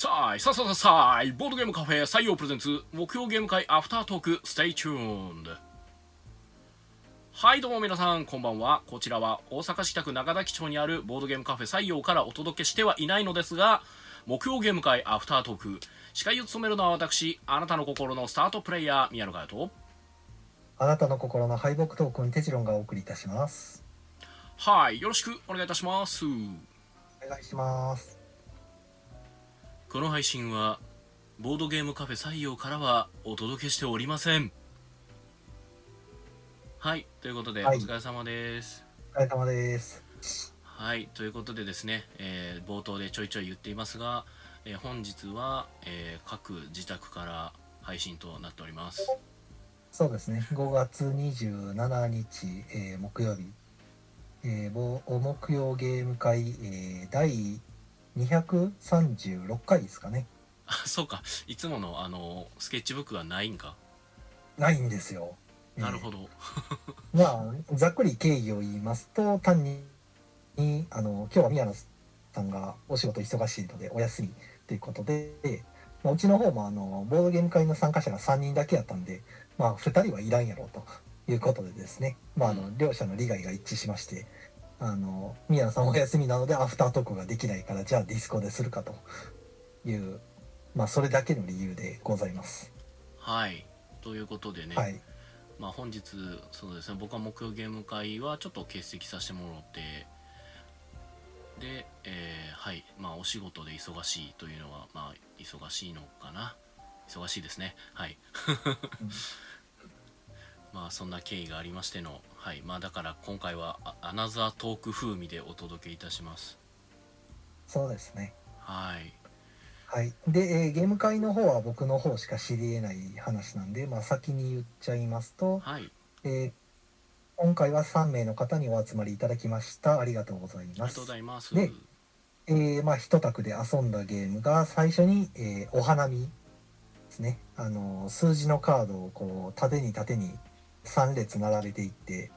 さあいさあさあさあいボードゲームカフェ採用プレゼンツ木曜ゲーム会アフタートーク Stay tuned はいどうも皆さんこんばんは。こちらは大阪市北区中崎町にあるボードゲームカフェ採用からお届けしてはいないのですが木曜ゲーム会アフタートーク。司会を務めるのは私あなたの心のスタートプレイヤー宮野佳代と。あなたの心の敗北トークにテチロンがお送りいたします。はいよろしくお願いいたします。お願いします。この配信はボードゲームカフェ採用からはお届けしておりません。はいということで、はい。お疲れ様です。お疲れ様です。はいということでですね、えー冒頭でちょいちょい言っていますが、えー本日は、えー各自宅から配信となっております。そうですね。5月27日、えー木曜日、えーぼお木曜ゲーム会、えー第236回ですかね。あそうか。いつものあのスケッチブックがないんか。ないんですよ。えーなるほど、まあ、ざっくり経緯を言いますと、単に、あの、今日は宮野さんがお仕事忙しいのでお休みということで、まあ、うちの方もあの、ボードゲーム会の参加者が3人だけやったんで、まあ、2人はいらんやろうということでですね、まあ、あの、両者の利害が一致しまして、あの、宮野さんお休みなのでアフタートークができないから、じゃあディスコでするかという、まあ、それだけの理由でございます。はい。ということでね、はい。まあ、本日そうですね僕は木曜ゲーム会はちょっと欠席させてもらってで、えーはい。まあお仕事で忙しいというのはまあ忙しいのかな？忙しいですね。はいまあそんな経緯がありましてのはい。まあだから今回はあアナザートーク風味でお届けいたします。そうですね。はい。はい、で、えーゲーム会の方は僕の方しか知り得ない話なんで、まあ、先に言っちゃいますと、はい。えー今回は3名の方にお集まりいただきました。ありがとうございます。ありがとうございます。でえーまあ、一択で遊んだゲームが最初に、えーお花見ですね。あのー数字のカードをこう縦に縦に3列並べていって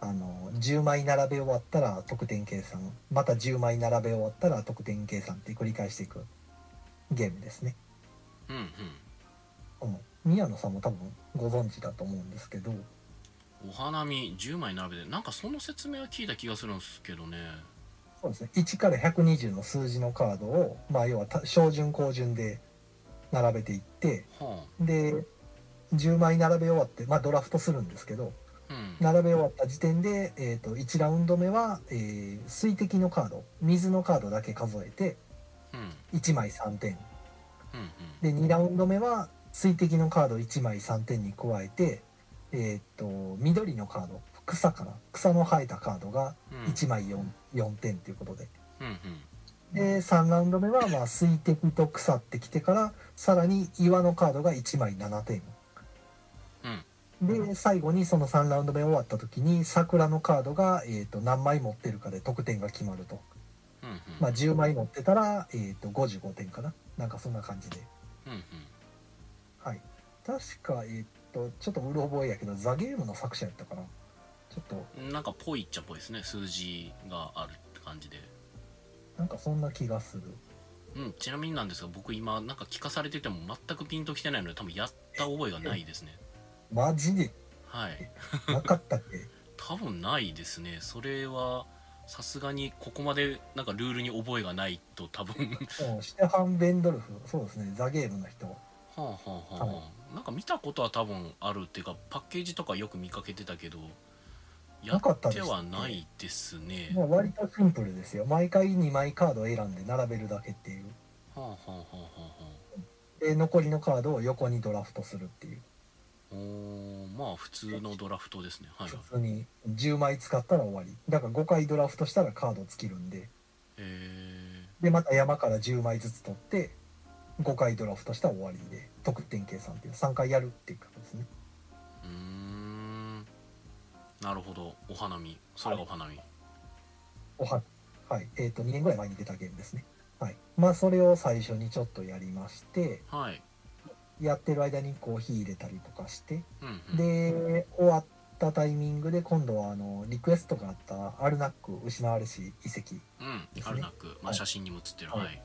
あのー10枚並べ終わったら得点計算。また10枚並べ終わったら得点計算って繰り返していくゲームですね。うんうん。うん。宮野さんも多分ご存知だと思うんですけど。お花見10枚並べてなんかその説明は聞いた気がするんですけどね。そうですね。1から120の数字のカードを、まあ、要はた小順高順で並べていってはで10枚並べ終わって、まあ、ドラフトするんですけどあうん。並べ終わった時点で、えー、と1ラウンド目は、えー水滴のカード水のカードだけ数えてうん。1枚3点うんうん。で2ラウンド目は水滴のカード1枚3点に加えて、えー、と緑のカード草かな草の生えたカードがうん。1枚 4, 4点ということで。うんうん。で3ラウンド目はまあ水滴と草ってきてからさらに岩のカードが1枚7点うんで最後にその3ラウンド目終わった時に桜のカードが、えー、と何枚持ってるかで得点が決まると、うんうん。まあ、10枚持ってたら、えー、と55点かな。なんかそんな感じで。うんはい。確かえっ、とちょっとうる覚えやけどザ・ゲームの作者やったかな。ちょっと。うんなんかぽいっちゃぽいですね。数字があるって感じで。なんかそんな気がする。うん。ちなみになんですが僕今なんか聞かされてても全くピンときてないので多分やった覚えがないですねマジではい。なかったっけ？多分ないですね。それはさすがにここまでなんかルールに覚えがないと多分。シュテハン・ベンドルフ。そうですね。ザ・ゲームの人。あはあはあはあ。なんか見たことは多分あるっていうかパッケージとかよく見かけてたけどやなかってはないですね。もう割とシンプルですよ。毎回2枚カードを選んで並べるだけっていう。はあはあはあはあはあ。で残りのカードを横にドラフトするっていうおーまあ普通のドラフトですね。はい。普通に10枚使ったら終わり。だから5回ドラフトしたらカード尽きるんで。えでまた山から10枚ずつ取って5回ドラフトしたら終わりで得点計算っていう3回やるっていう感じですね。ー、うーん。なるほど。お花見。それがお花見。おははい。えっ、と2年ぐらい前に出たゲームですね。はい。まあそれを最初にちょっとやりましてはいやってる間にコーヒー入れたりとかしてうんうん。で終わったタイミングで今度はあのリクエストがあったアルナック失われし遺跡うん。ですね。アルナック、まあ、はい。写真にも写ってる。はい。はい。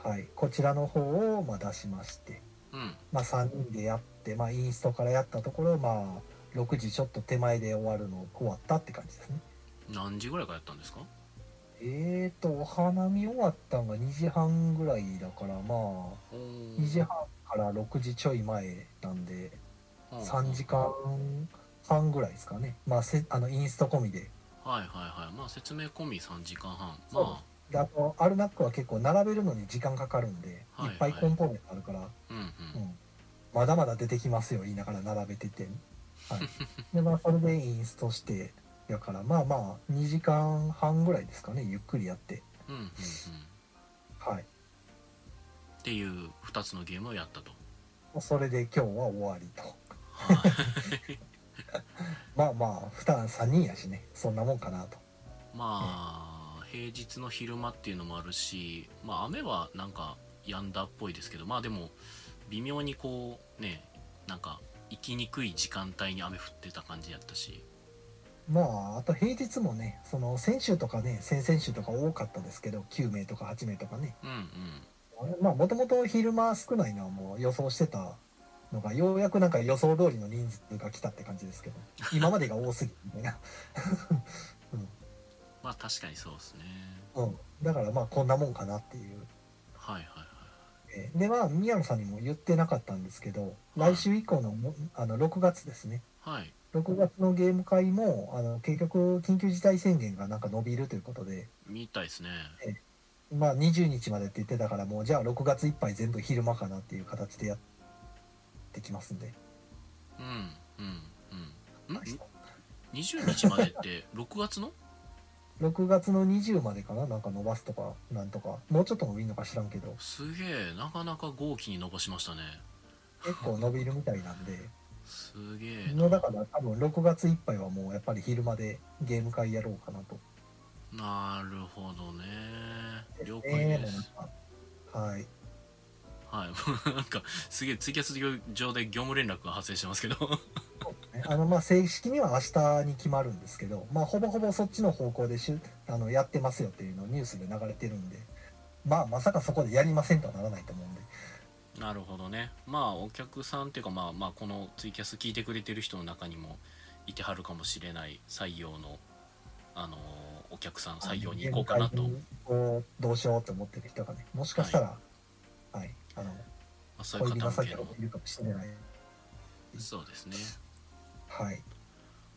はい、こちらの方をまあ出しまして、うん。まあ、3人でやって、まあ、インストからやったところ、まあ、6時ちょっと手前で終わるの終わったって感じですね。何時ぐらいからやったんですか？えーと、お花見終わったのが2時半ぐらいだから、まあ、お2時半から6時ちょい前なんで、3時間半ぐらいですかね。まあ、せあのインスト込みで。はいはいはい。まあ説明込み3時間半。まであと、アルナックは結構並べるのに時間かかるんで、はいい。っぱいコンポーネントあるから、あうんうん、うん、まだまだ出てきますよ言いながら並べてて、はい、でまあそれでインストしてやからまあまあ2時間半ぐらいですかねゆっくりやって。うんうんうん。はいっていう2つのゲームをやったと。それで今日は終わりと。はい。まあまあ負担3人やしね。そんなもんかなと。まあ平日の昼間っていうのもあるしまあ雨はなんか止んだっぽいですけどまあでも微妙にこうねなんか行きにくい時間帯に雨降ってた感じやったし。まああと平日もねその先週とかね先々週とか多かったですけど9名とか8名とかね。うんうんまあもともと昼間少ないのはもう予想してたのがようやくなんか予想通りの人数が来たって感じですけど 今までが多すぎみたいな、まあ確かにそうですね。うん、だからまあこんなもんかなっていう。はいはいはいえーでまあ宮野さんにも言ってなかったんですけど来週以降のもあの6月ですね。はい。6月のゲーム会もあの結局緊急事態宣言がなんか伸びるということで。みたいですねまあ20日までって言ってたからもうじゃあ6月いっぱい全部昼間かなっていう形でやってきますんで、うんうんうん。ん？20日までって 6月の？6月の20までかな？なんか伸ばすとかなんとか。もうちょっと伸びるのか知らんけど。すげえなかなか豪気に伸ばしましたね。結構伸びるみたいなんで。すげえもうだから多分6月いっぱいはもうやっぱり昼間でゲーム会やろうかなと。なるほどね了解えーです、はい。はい。なんかすげえツイキャス上で業務連絡が発生してますけど。ね。あのまあ正式には明日に決まるんですけど、まあ、ほぼほぼそっちの方向でしゅあのやってますよっていうのをニュースで流れてるんで、まあ、まさかそこでやりませんとはならないと思うんで、なるほどね。まあお客さんっていうかまあまあこのツイキャス聞いてくれてる人の中にもいてはるかもしれない採用のあのお客さん採用に行こうかなと、どうしようと思ってる人がね、もしかしたら、はい、あのあ、そういう方向いるかもしれない。そうですね。はい、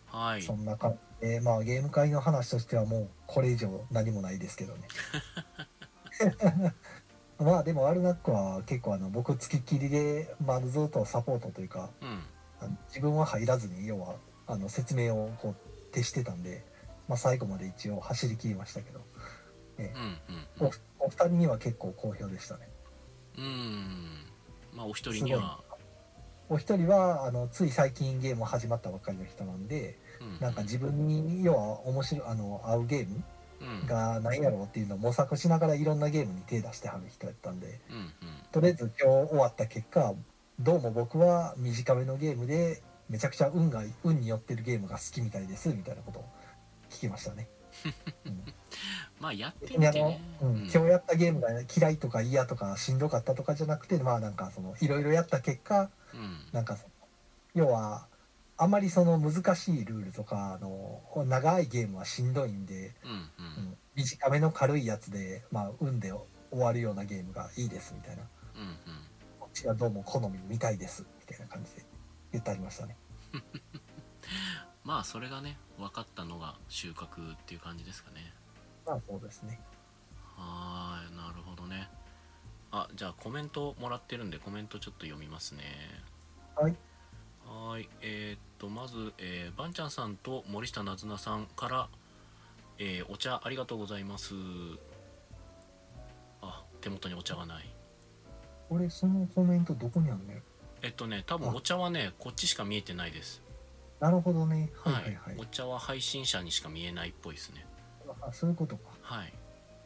はい。そんな感じで、まあ、ゲーム会の話としてはもうこれ以上何もないですけどね。まあでもアルナックは結構あの僕付きっきりで、まあ、ずっとサポートというかうん。自分は入らずに要はあの説明をこう徹してたんで、まあ、最後まで一応走り切りましたけど。うんうんおお二人には結構好評でしたね。うん。うんまあお一人には。お一人はあのつい最近ゲーム始まったばっかりの人なんでうんなんか自分に要は面白いあの合うゲームうん。が何やろうっていうのを模索しながらいろんなゲームに手出してはる人やったんでうんうん。とりあえず今日終わった結果どうも僕は短めのゲームでめちゃくちゃ運が運によってるゲームが好きみたいですみたいなことを聞きましたね。うん。まあやってみてね、うん。うん。今日やったゲームが嫌いとか嫌とかしんどかったとかじゃなくてまあなんかそのいろいろやった結果うん。なんかその要はあまりその難しいルールとかあの長いゲームはしんどいんで、うんうん。うん。短めの軽いやつで、まあ、運で終わるようなゲームがいいですみたいな。うんうん。こっちがどうも好みみたいですみたいな感じで言ってありましたね。まあそれがね分かったのが収穫っていう感じですかね。まあそうですね。はーいなるほどね。あじゃあコメントもらってるんでコメントちょっと読みますね。はい。はーいえーっとまず、えー、ばんちゃんさんと森下なずなさんから、えーお茶ありがとうございます。あ手元にお茶がない。これそのコメントどこにあるのよ？えっとね多分あ。お茶はねこっちしか見えてないですなるほどね。はい。ははいいはい。お茶は配信者にしか見えないっぽいですね。あそういうことか。はい。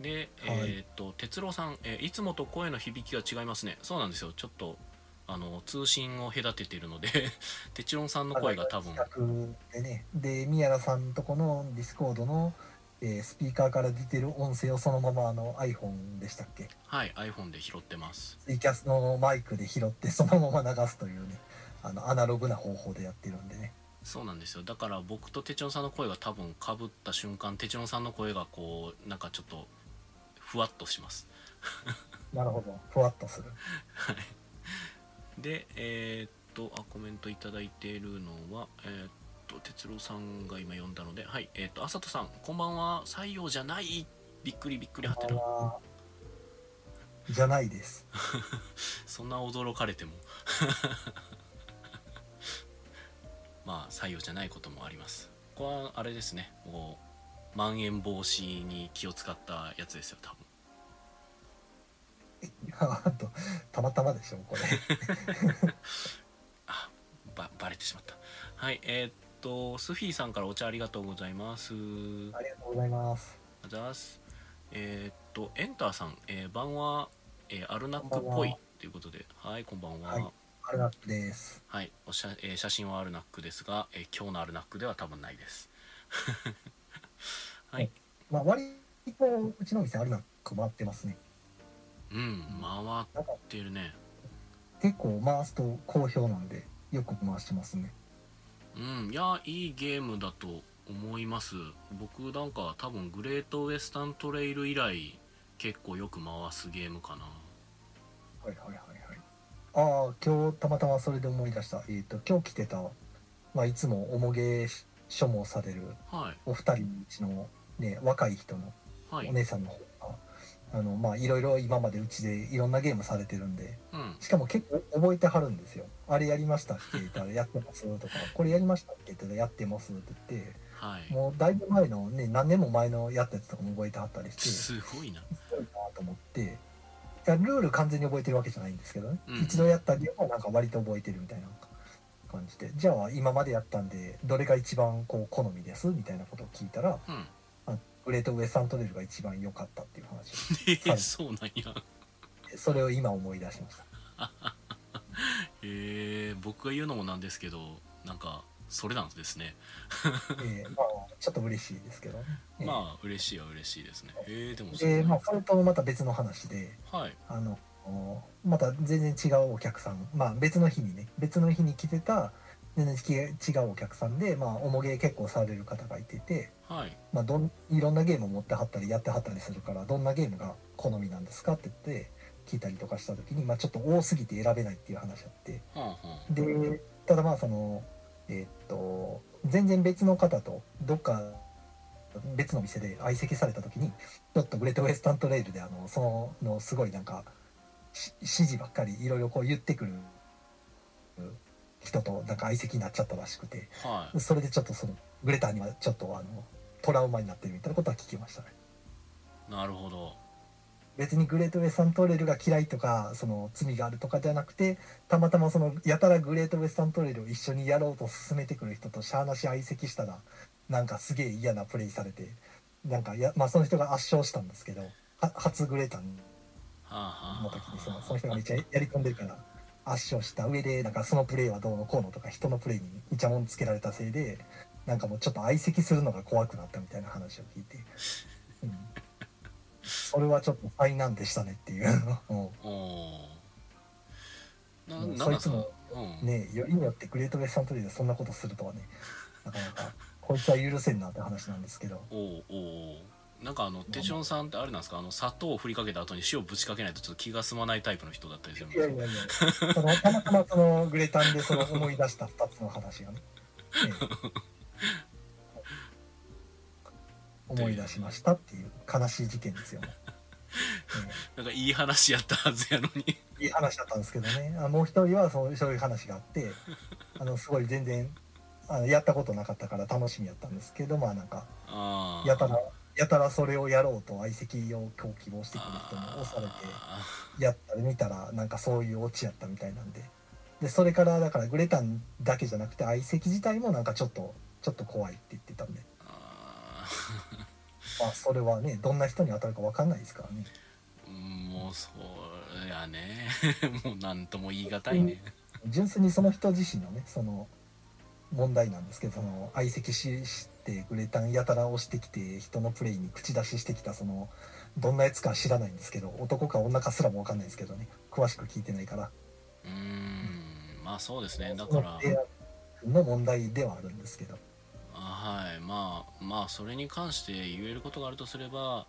で、はい。えーっと哲郎さん、えーいつもと声の響きが違いますね。そうなんですよ。ちょっとあの通信を隔ててるので 哲郎さんの声が多分。でね。で、宮田さんとこのディスコードのえースピーカーから出てる音声をそのままあの iPhone でしたっけ？はい iPhone で拾ってます。ツイキャスのマイクで拾ってそのまま流すというね。あのアナログな方法でやってるんでねそうなんですよ。だから僕とテチョンさんの声が多分かぶった瞬間テチョンさんの声がこうなんかちょっとふわっとします。なるほど。ふわっとする。でえーっとあコメントいただいているのはえーっと哲郎さんが今読んだのではい。えーっとあさとさんこんばんは。採用じゃない。びっくりびっくりはてなあー。じゃないです。そんな驚かれてもまあ採用じゃないこともあります。これはあれですね。もうまん延防止に気を使ったやつですよ多分。あとたまたまでしょこれ。あばバレてしまった。はいえーっとスフィーさんからお茶ありがとうございます。ありがとうございます。あざーす。えーっとエンターさん、えー、晩は、えーアルナックっぽいということで。はいこんばんは。はいアルナックです。はい、おしゃえー写真はアルナックですが、えー今日のアルナックでは多分ないです。はい。まあ割とうちの店アルナック回ってますね。うん回ってるね。結構回すと好評なんでよく回してますね。うんいやいいゲームだと思います。僕なんか多分グレートウエスタントレイル以来結構よく回すゲームかな。はいはいはいはいああ今日たまたまそれで思い出した。えっ、と今日来てた、まあ、いつもおもげ所望されるはい。お二人のうちのね若い人のはい。お姉さんの方が、あのまあいろいろ今までうちでいろんなゲームされてるんでうん。しかも結構覚えてはるんですよ。あれやりましたっけ言ったらやってますとか これやりましたっけって言ったらやってますって言ってはい。もうだいぶ前のね何年も前のやったやつとかも覚えてはったりしてすごいな。すごいなと思っていやルール完全に覚えてるわけじゃないんですけどね、うん一度やったゲームはなんか割と覚えてるみたいな感じで。じゃあ今までやったんでどれが一番こう好みですみたいなことを聞いたらうん。あグレートウエスタントレールが一番良かったっていう話。えーはいそうなんや。でそれを今思い出しました。えー、僕が言うのもなんですけどなんかそれなんですね。えー まあちょっと嬉しいですけどね、えーまあ嬉しいは嬉しいですね。えー、でもそうでまあそれとまた別の話ではい。あのまた全然違うお客さんまあ別の日にね別の日に来てた全然違うお客さんでまあおもげ結構される方がいてて、はい。まあ、どんいろんなゲームを持ってはったりやってはったりするからどんなゲームが好みなんですかって言って聞いたりとかした時に、まあ、ちょっと多すぎて選べないっていう話あって。はあはあ。でただまあそのえーっと全然別の方とどっか別の店で相席された時にちょっとグレートウエスタントレイルであのそののすごいなんかし指示ばっかりいろいろこう言ってくる人となんか相席になっちゃったらしくてはい。それでちょっとそのグレタにはちょっとあのトラウマになってるみたいなことは聞きましたね。なるほど別にグレートウェスタントレールが嫌いとかその罪があるとかじゃなくてたまたまそのやたらグレートウェスタントレールを一緒にやろうと進めてくる人としゃーなし相席したらなんかすげえ嫌なプレイされてなんかや、まあ、その人が圧勝したんですけどは初グレータンの時にそのその人がめっちゃやり込んでるから圧勝した上でなんかそのプレイはどうのこうのとか人のプレイにイチャモンつけられたせいでなんかもうちょっと相席するのが怖くなったみたいな話を聞いて、うん、それはちょっと災難でしたねっていう、うん。そいつもうん。ねよりによってグレートウェスタントレーでそんなことするとはねなかなかこいつは許せんなって話なんですけど。おーおーなんかあのテチョンさんってあれなんですか？あの砂糖を振りかけた後に塩ぶちかけないとちょっと気が済まないタイプの人だったりするんいですか？やいやいや。そのたまたまそのグレタンでその思い出した2つの話がね、え え思い出しましたっていう悲しい事件ですよね、なんかいい話やったはずやのに。ええいい話だったんですけどね。あもう一人はそうそういう話があって あのすごい全然あのやったことなかったから楽しみやったんですけどまあなんかやたらやたらそれをやろうと相席を今日希望してくる人に押されてやったら見たらなんかそういうオチやったみたいなんで。でそれからだからグレタンだけじゃなくて相席自体もなんかちょっとちょっと怖いって言ってたんで。あまあそれはねどんな人に当たるか分かんないですからね。もうそうやね。もう何とも言い難いね。純粋にその人自身のねその問題なんですけどその相席ししってグレタンやたら押してきて人のプレイに口出ししてきたそのどんなやつか知らないんですけど男か女かすらも分かんないですけどね。詳しく聞いてないから。うーんまあそうですね。だから。の問題ではあるんですけどはいまあまあそれに関して言えることがあるとすれば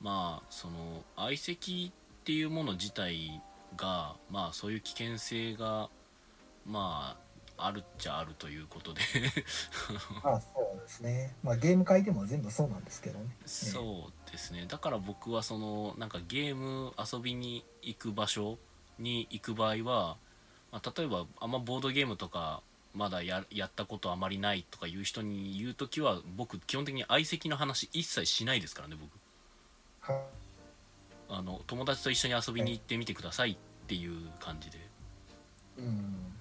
まあその相席っていうもの自体がまあそういう危険性がまああるっちゃあるということで。まあそうですね。まあゲーム界でも全部そうなんですけどね。そうですね。だから僕はそのなんかゲーム遊びに行く場所に行く場合は、まあ、例えばあんまボードゲームとかまだややったことあまりないとかいう人に言う時は僕基本的に相席の話一切しないですからね僕。はあの友達と一緒に遊びに行ってみてくださいっていう感じで。うん。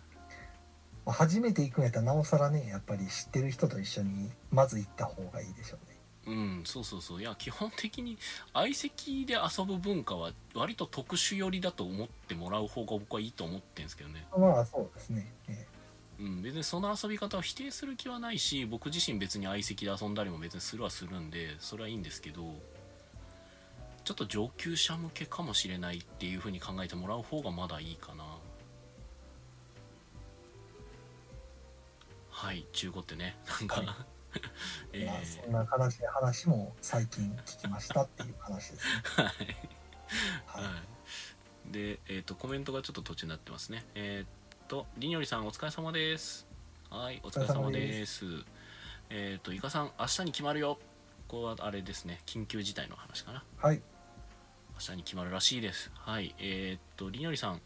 まあ初めて行くんやったらなおさらねやっぱり知ってる人と一緒にまず行った方がいいでしょうね。うんそうそうそう。いや基本的に相席で遊ぶ文化は割と特殊寄りだと思ってもらう方が僕はいいと思ってるんですけどね。まあそうですね、えうん、別にその遊び方を否定する気はないし僕自身別に相席で遊んだりも別にするはするんでそれはいいんですけどちょっと上級者向けかもしれないっていう風に考えてもらう方がまだいいかな。はい中古ってねなんか、えまあえー。そんな悲しい話も最近聞きましたっていう話ですね。はい。はい。はい、で、えー、とコメントがちょっと途中になってますね。えっ、とりにょりさんお疲れ様です。はいお疲れ様です。えっ、とイカさん明日に決まるよ。ここはあれですね緊急事態の話かな。はい。明日に決まるらしいです。はいえっ、とりにょりさん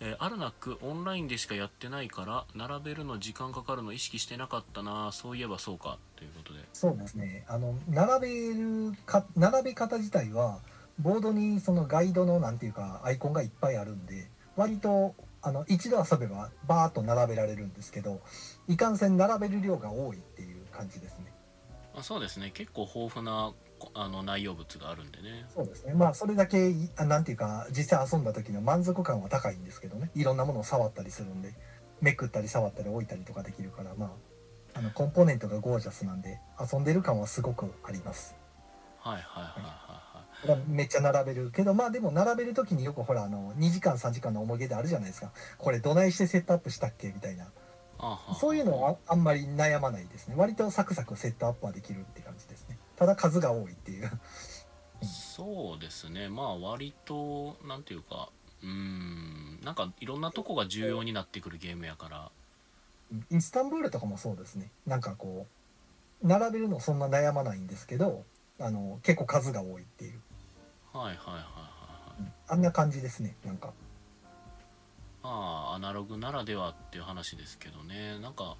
えーアルナックオンラインでしかやってないから並べるの時間かかるの意識してなかったな。そういえばそうか。ということで。そうですね。あの並べるか並べ方自体はボードにそのガイドのなんていうかアイコンがいっぱいあるんで割とあの一度遊べばバーッと並べられるんですけどいかんせん並べる量が多いっていう感じですね。まあ、そうですね。結構豊富なこあの内容物があるんでね。そうですね。まあそれだけいあなんていうか実際遊んだ時の満足感は高いんですけどね。いろんなものを触ったりするんでめくったり触ったり置いたりとかできるからまああのコンポーネントがゴージャスなんで遊んでる感はすごくあります。はいはいはいはいはいめっちゃ並べるけどまあでも並べる時によくほらあの2時間3時間の思い出であるじゃないですか。これどないしてセットアップしたっけみたいな。そういうのはああんまり悩まないですね。割とサクサクセットアップはできるって感じですね。ただ数が多いっていう。そうですね。まあ割となんていうかうーんなんかいろんなとこが重要になってくるゲームやから。イスタンブールとかもそうですね。なんかこう並べるのそんな悩まないんですけどあの結構数が多いっていう、はいはいはいはいはい。うんあんな感じですねなんか。まあアナログならではっていう話ですけどね。なんか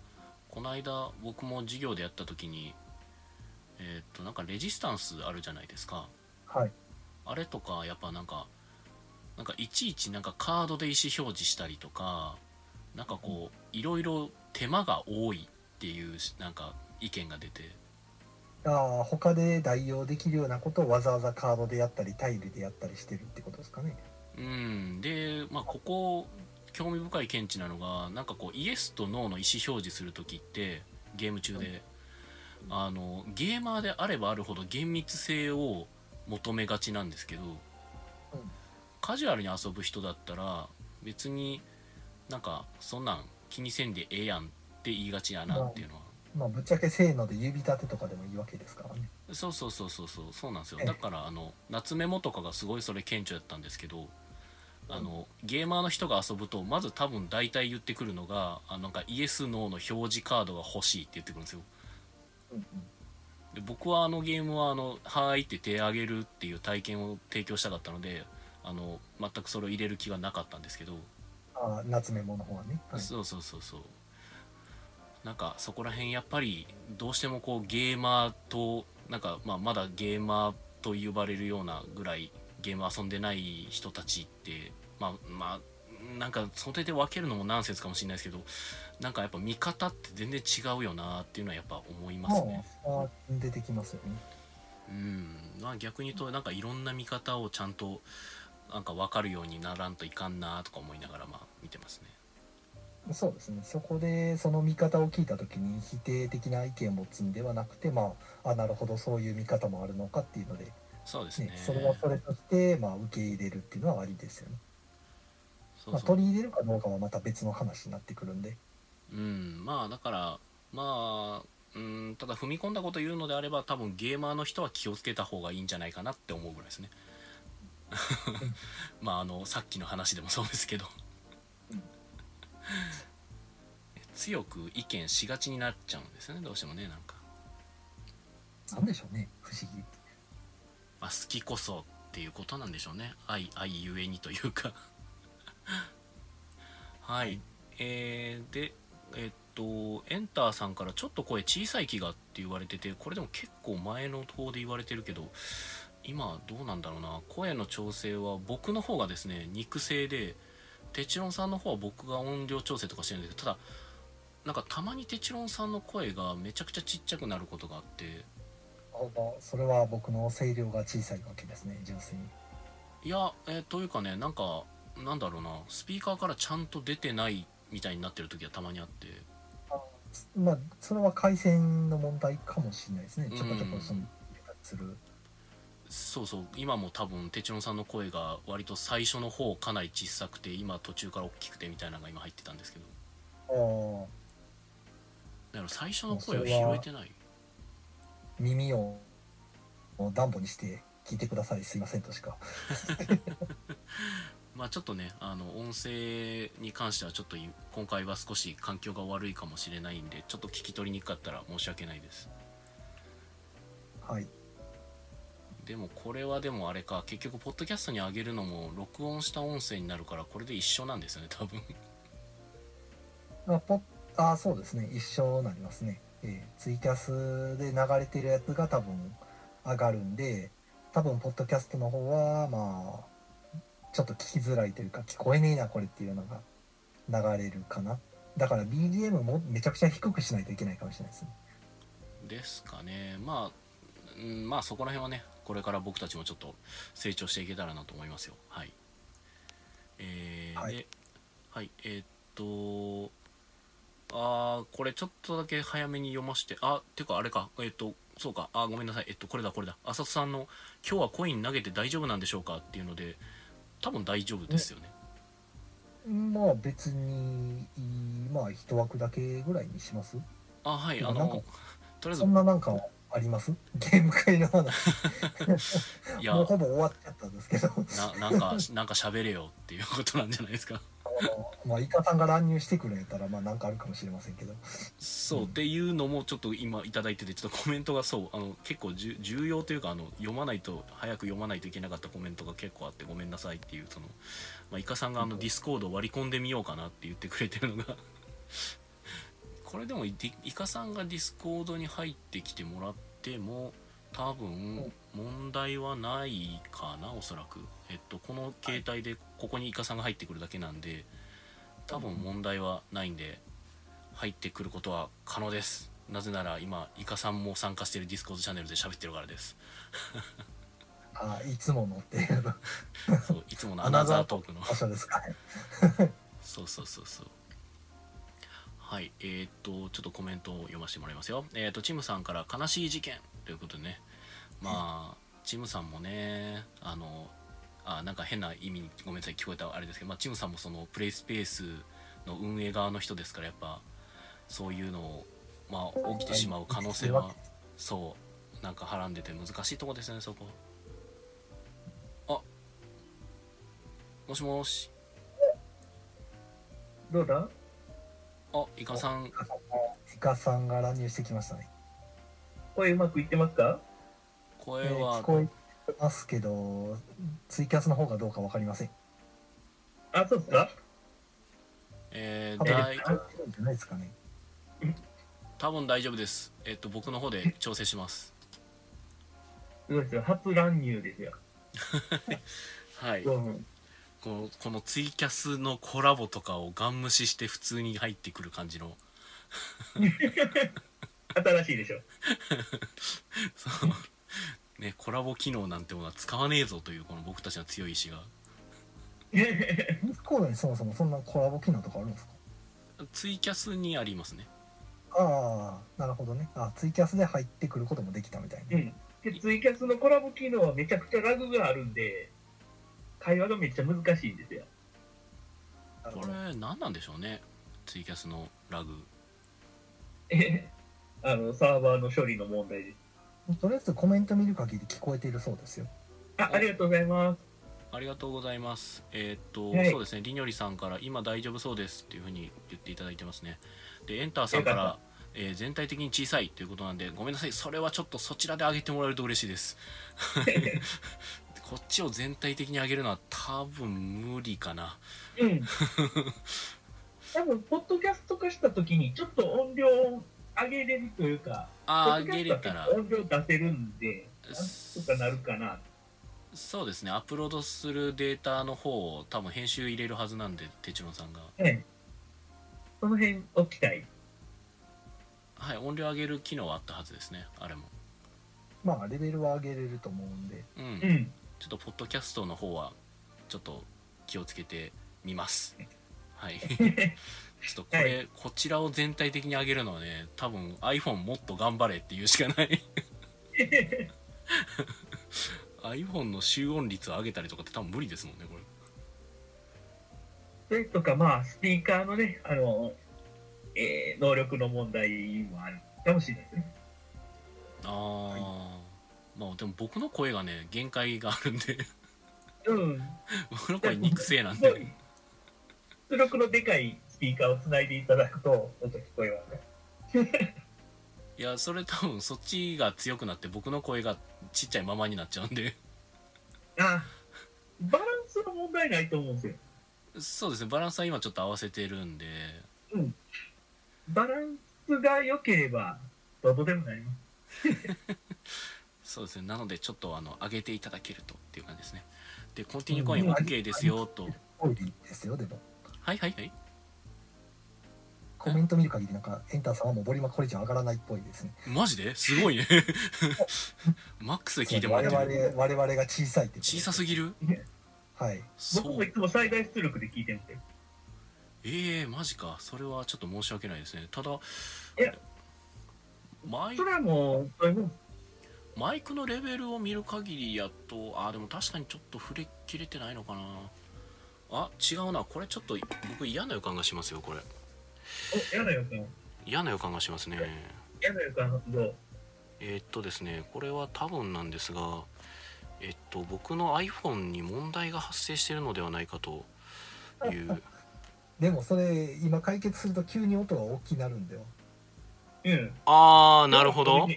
この間僕も授業でやった時にえーっとなんかレジスタンスあるじゃないですか。はい。あれとかやっぱなんかなんかいちいちなんかカードで意思表示したりとかなんかこういろいろ手間が多いっていうなんか意見が出てああ他で代用できるようなことをわざわざカードでやったりタイルでやったりしてるってことですかね。うん。でまあここ興味深い見地なのがなんかこうイエスとノーの意思表示する時ってゲーム中で、あのゲーマーであればあるほど厳密性を求めがちなんですけど、カジュアルに遊ぶ人だったら別になんかそんなん気にせんでええやんって言いがちやなっていうのは、まあぶっちゃけせーので指立てとかでもいいわけですからね。そうそうそうそうそうそうなんですよ。ええ。だからあの夏メモとかがすごいそれ顕著やったんですけどあのゲーマーの人が遊ぶとまず多分大体言ってくるのがあのなんかイエス・ノーの表示カードが欲しいって言ってくるんですよ。うんで僕はあのゲームはあの「はーい」って手挙げるっていう体験を提供したかったのであの全くそれを入れる気がなかったんですけど、ああ夏メモの方はね、はい。そうそうそうそうなんかそこら辺やっぱりどうしてもこうゲーマーとなんか、まあ、まだゲーマーと呼ばれるようなぐらいゲーム遊んでない人たちってまあまあなんかそれで分けるのもナンセンスかもしれないですけどなんかやっぱ見方って全然違うよなっていうのはやっぱ思いますね。まあ出てきますよねうんまあ、逆に言うとなんかいろんな見方をちゃんとなんか分かるようにならんといかんなとか思いながらまあ見てますね。そうですね。そこでその見方を聞いた時に否定的な意見を持つんではなくてまああなるほどそういう見方もあるのかっていうので、そうですね。ね、それはそれとして、まあ、受け入れるっていうのはありですよね。まあ、そう。そう取り入れるかどうかはまた別の話になってくるんで。うん。まあだからまあうんただ踏み込んだこと言うのであれば多分ゲーマーの人は気をつけた方がいいんじゃないかなって思うぐらいですね。まああのさっきの話でもそうですけど。うん強く意見しがちになっちゃうんですよねどうしてもねなんか、なんでしょうね不思議。まあ、好きこそっていうことなんでしょうね。愛愛ゆえにというか。はい。えー、でえっとエンターさんからちょっと声小さい気がって言われててこれでも結構前の方で言われてるけど今どうなんだろうな。声の調整は僕の方がですね肉声でテチロンさんの方は僕が音量調整とかしてるんですけどただなんかたまにテチロンさんの声がめちゃくちゃちっちゃくなることがあってそれは僕の声量が小さいわけですね純粋に。いや、えーというかねなんかなんだろうなスピーカーからちゃんと出てないみたいになってる時はたまにあってまあそれは回線の問題かもしれないですね。ちょこちょこその出たりする。そうそう今も多分テチロンさんの声が割と最初の方かなり小さくて今途中から大きくてみたいなのが今入ってたんですけど。ああだから最初の声を拾えてない。耳を暖房にして聞いてください。すいませんとしか。まあちょっとねあの音声に関してはちょっとい今回は少し環境が悪いかもしれないんでちょっと聞き取りにくかったら申し訳ないです。はい。でもこれはでもあれか。結局ポッドキャストに上げるのも録音した音声になるからこれで一緒なんですよね多分。あポあそうですね。一緒になりますね、えーツイキャスで流れてるやつが多分上がるんで多分ポッドキャストの方はまあちょっと聞きづらいというか聞こえねえなこれっていうのが流れるかな。だから BGM もめちゃくちゃ低くしないといけないかもしれないですね。ですかね。まあ、うん、まあそこら辺はねこれから僕たちもちょっと成長していけたらなと思いますよ。はい。えーはい。ではいえーっとあーこれちょっとだけ早めに読ましてあてかあれか。えーっとそうか。あごめんなさい。えっとこれだこれだ。浅田さんの「今日はコイン投げて大丈夫なんでしょうか?」っていうので多分大丈夫ですよね。まあ別にまあ一枠だけぐらいにします？あはい。あのかとりあえずそんななんかあります？ゲーム会の話。いや。もうほぼ終わっちゃったんですけど。ななんかなんか喋れよっていうことなんじゃないですか？まあイカさんが乱入してくれたらまあなんかあるかもしれませんけど。そう、うん。っていうのもちょっと今いただいててちょっとコメントがそうあの結構じゅ重要というかあの読まないと早く読まないといけなかったコメントが結構あってごめんなさいっていうその、まあ、イカさんがあのディスコードを割り込んでみようかなって言ってくれてるのがこれでもイカさんがディスコードに入ってきてもらっても多分問題はないかなおそらく、えっと、この携帯でここにイカさんが入ってくるだけなんで多分問題はないんで入ってくることは可能です。なぜなら今イカさんも参加しているディスコードチャンネルで喋ってるからです。あいつものっていうそういつものアナザートークの。場所ですか。ねそうそうそうそうはいえーっとちょっとコメントを読ませてもらいますよ。えーっとチムさんから「悲しい事件」ということでね。まあチムさんもねあのあなんか変な意味にごめんなさい聞こえたあれですけど、まあ、チムさんもそのプレイスペースの運営側の人ですからやっぱそういうのを、まあ、起きてしまう可能性はそうなんかはらんでて難しいとこですよねそこ。あもしもし。どうだ？あイカさん。イカさんが乱入してきましたね、声うまくいってますか？えー声は聞こえますけどツイキャスの方がどうかわかりません。あ、そうですか？多分えーだい入ってるんじゃないですかね。多分大丈夫です。えっと僕の方で調整します。すごいですよ。初乱入ですよ。はい。このこのツイキャスのコラボとかをガン無視して普通に入ってくる感じの新しいでしょ。そうねコラボ機能なんてものは使わねえぞというこの僕たちの強い意志がディスコードにそもそもそんなコラボ機能とかあるんですかツイキャスにありますねああなるほどねあツイキャスで入ってくることもできたみたいな、うん。で、ツイキャスのコラボ機能はめちゃくちゃラグがあるんで、会話がめっちゃ難しいんですよ。これ何なんでしょうねツイキャスのラグえ？あの、サーバーの処理の問題です。とりあえずコメント見る限り聞こえているそうですよあ、ありがとうございます。ありがとうございます。えーっと、はいそうですね、りにょりさんから今大丈夫そうですっていうふうに言っていただいてますね。で、エンターさんかよら、えー全体的に小さいということなんで、ごめんなさい、それはちょっとそちらで上げてもらえると嬉しいです。こっちを全体的に上げるのは多分無理かな。うん。多分、ポッドキャスト化したときに、ちょっと音量を上げれるというか、あー、ポッド上げれたらキャストは、音量出せるんで、なんとかなるかな。そうですね、アップロードするデータの方を多分編集入れるはずなんで、てちろんさんが。ええ。その辺、おきたい。はい、音量上げる機能はあったはずですね、あれも。まあレベルは上げれると思うんでうん。うん。ちょっとポッドキャストの方はちょっと気をつけてみます。はい。ちょっとこれ、こちらを全体的に上げるのはね、多分 iPhone もっと頑張れっていうしかない。iPhone の集音率を上げたりとかって多分無理ですもんね、これ。それとか、まあ、スピーカーのね、あの、えー能力の問題もあるかもしれないですね。あー。まあでも僕の声がね、限界があるんで、うん。僕の声肉声なんで。出力のでかいスピーカーをつないでいただくと、音聞こえますね。いや、それ多分そっちが強くなって僕の声がちっちゃいままになっちゃうんで。あ、バランスの問題ないと思うんですよ。そうですね、バランスは今ちょっと合わせてるんで、バランスが良ければ、どうでもなります。そうですね。なのでちょっとあの上げていただけるとっていう感じですね。でコンティニューコイン OK ですよと。ですよでも。はいはいはい。コメント見る限りなんかエンターさんはもうボリュームがこれ以上上がらないっぽいですね。マジで？すごいね。マックスで聞いてもら我ってる。々我々が小さいって小さすぎる？はい。僕もいつも最大出力で聞いてるんで。ええー、マジか。それはちょっと申し訳ないですね。ただいや。マイそれはもう、マイクのレベルを見る限りやっとあでも確かにちょっと触れきれてないのかな。あ違うな。これちょっと僕嫌な予感がしますよこれ。お、嫌な予感。嫌な予感がしますね。嫌な予感発動。えーっとですねこれは多分なんですがえっと僕の iPhone に問題が発生しているのではないかという。でもそれ今解決すると急に音が大きくなるんだよ。うん。ああなるほど。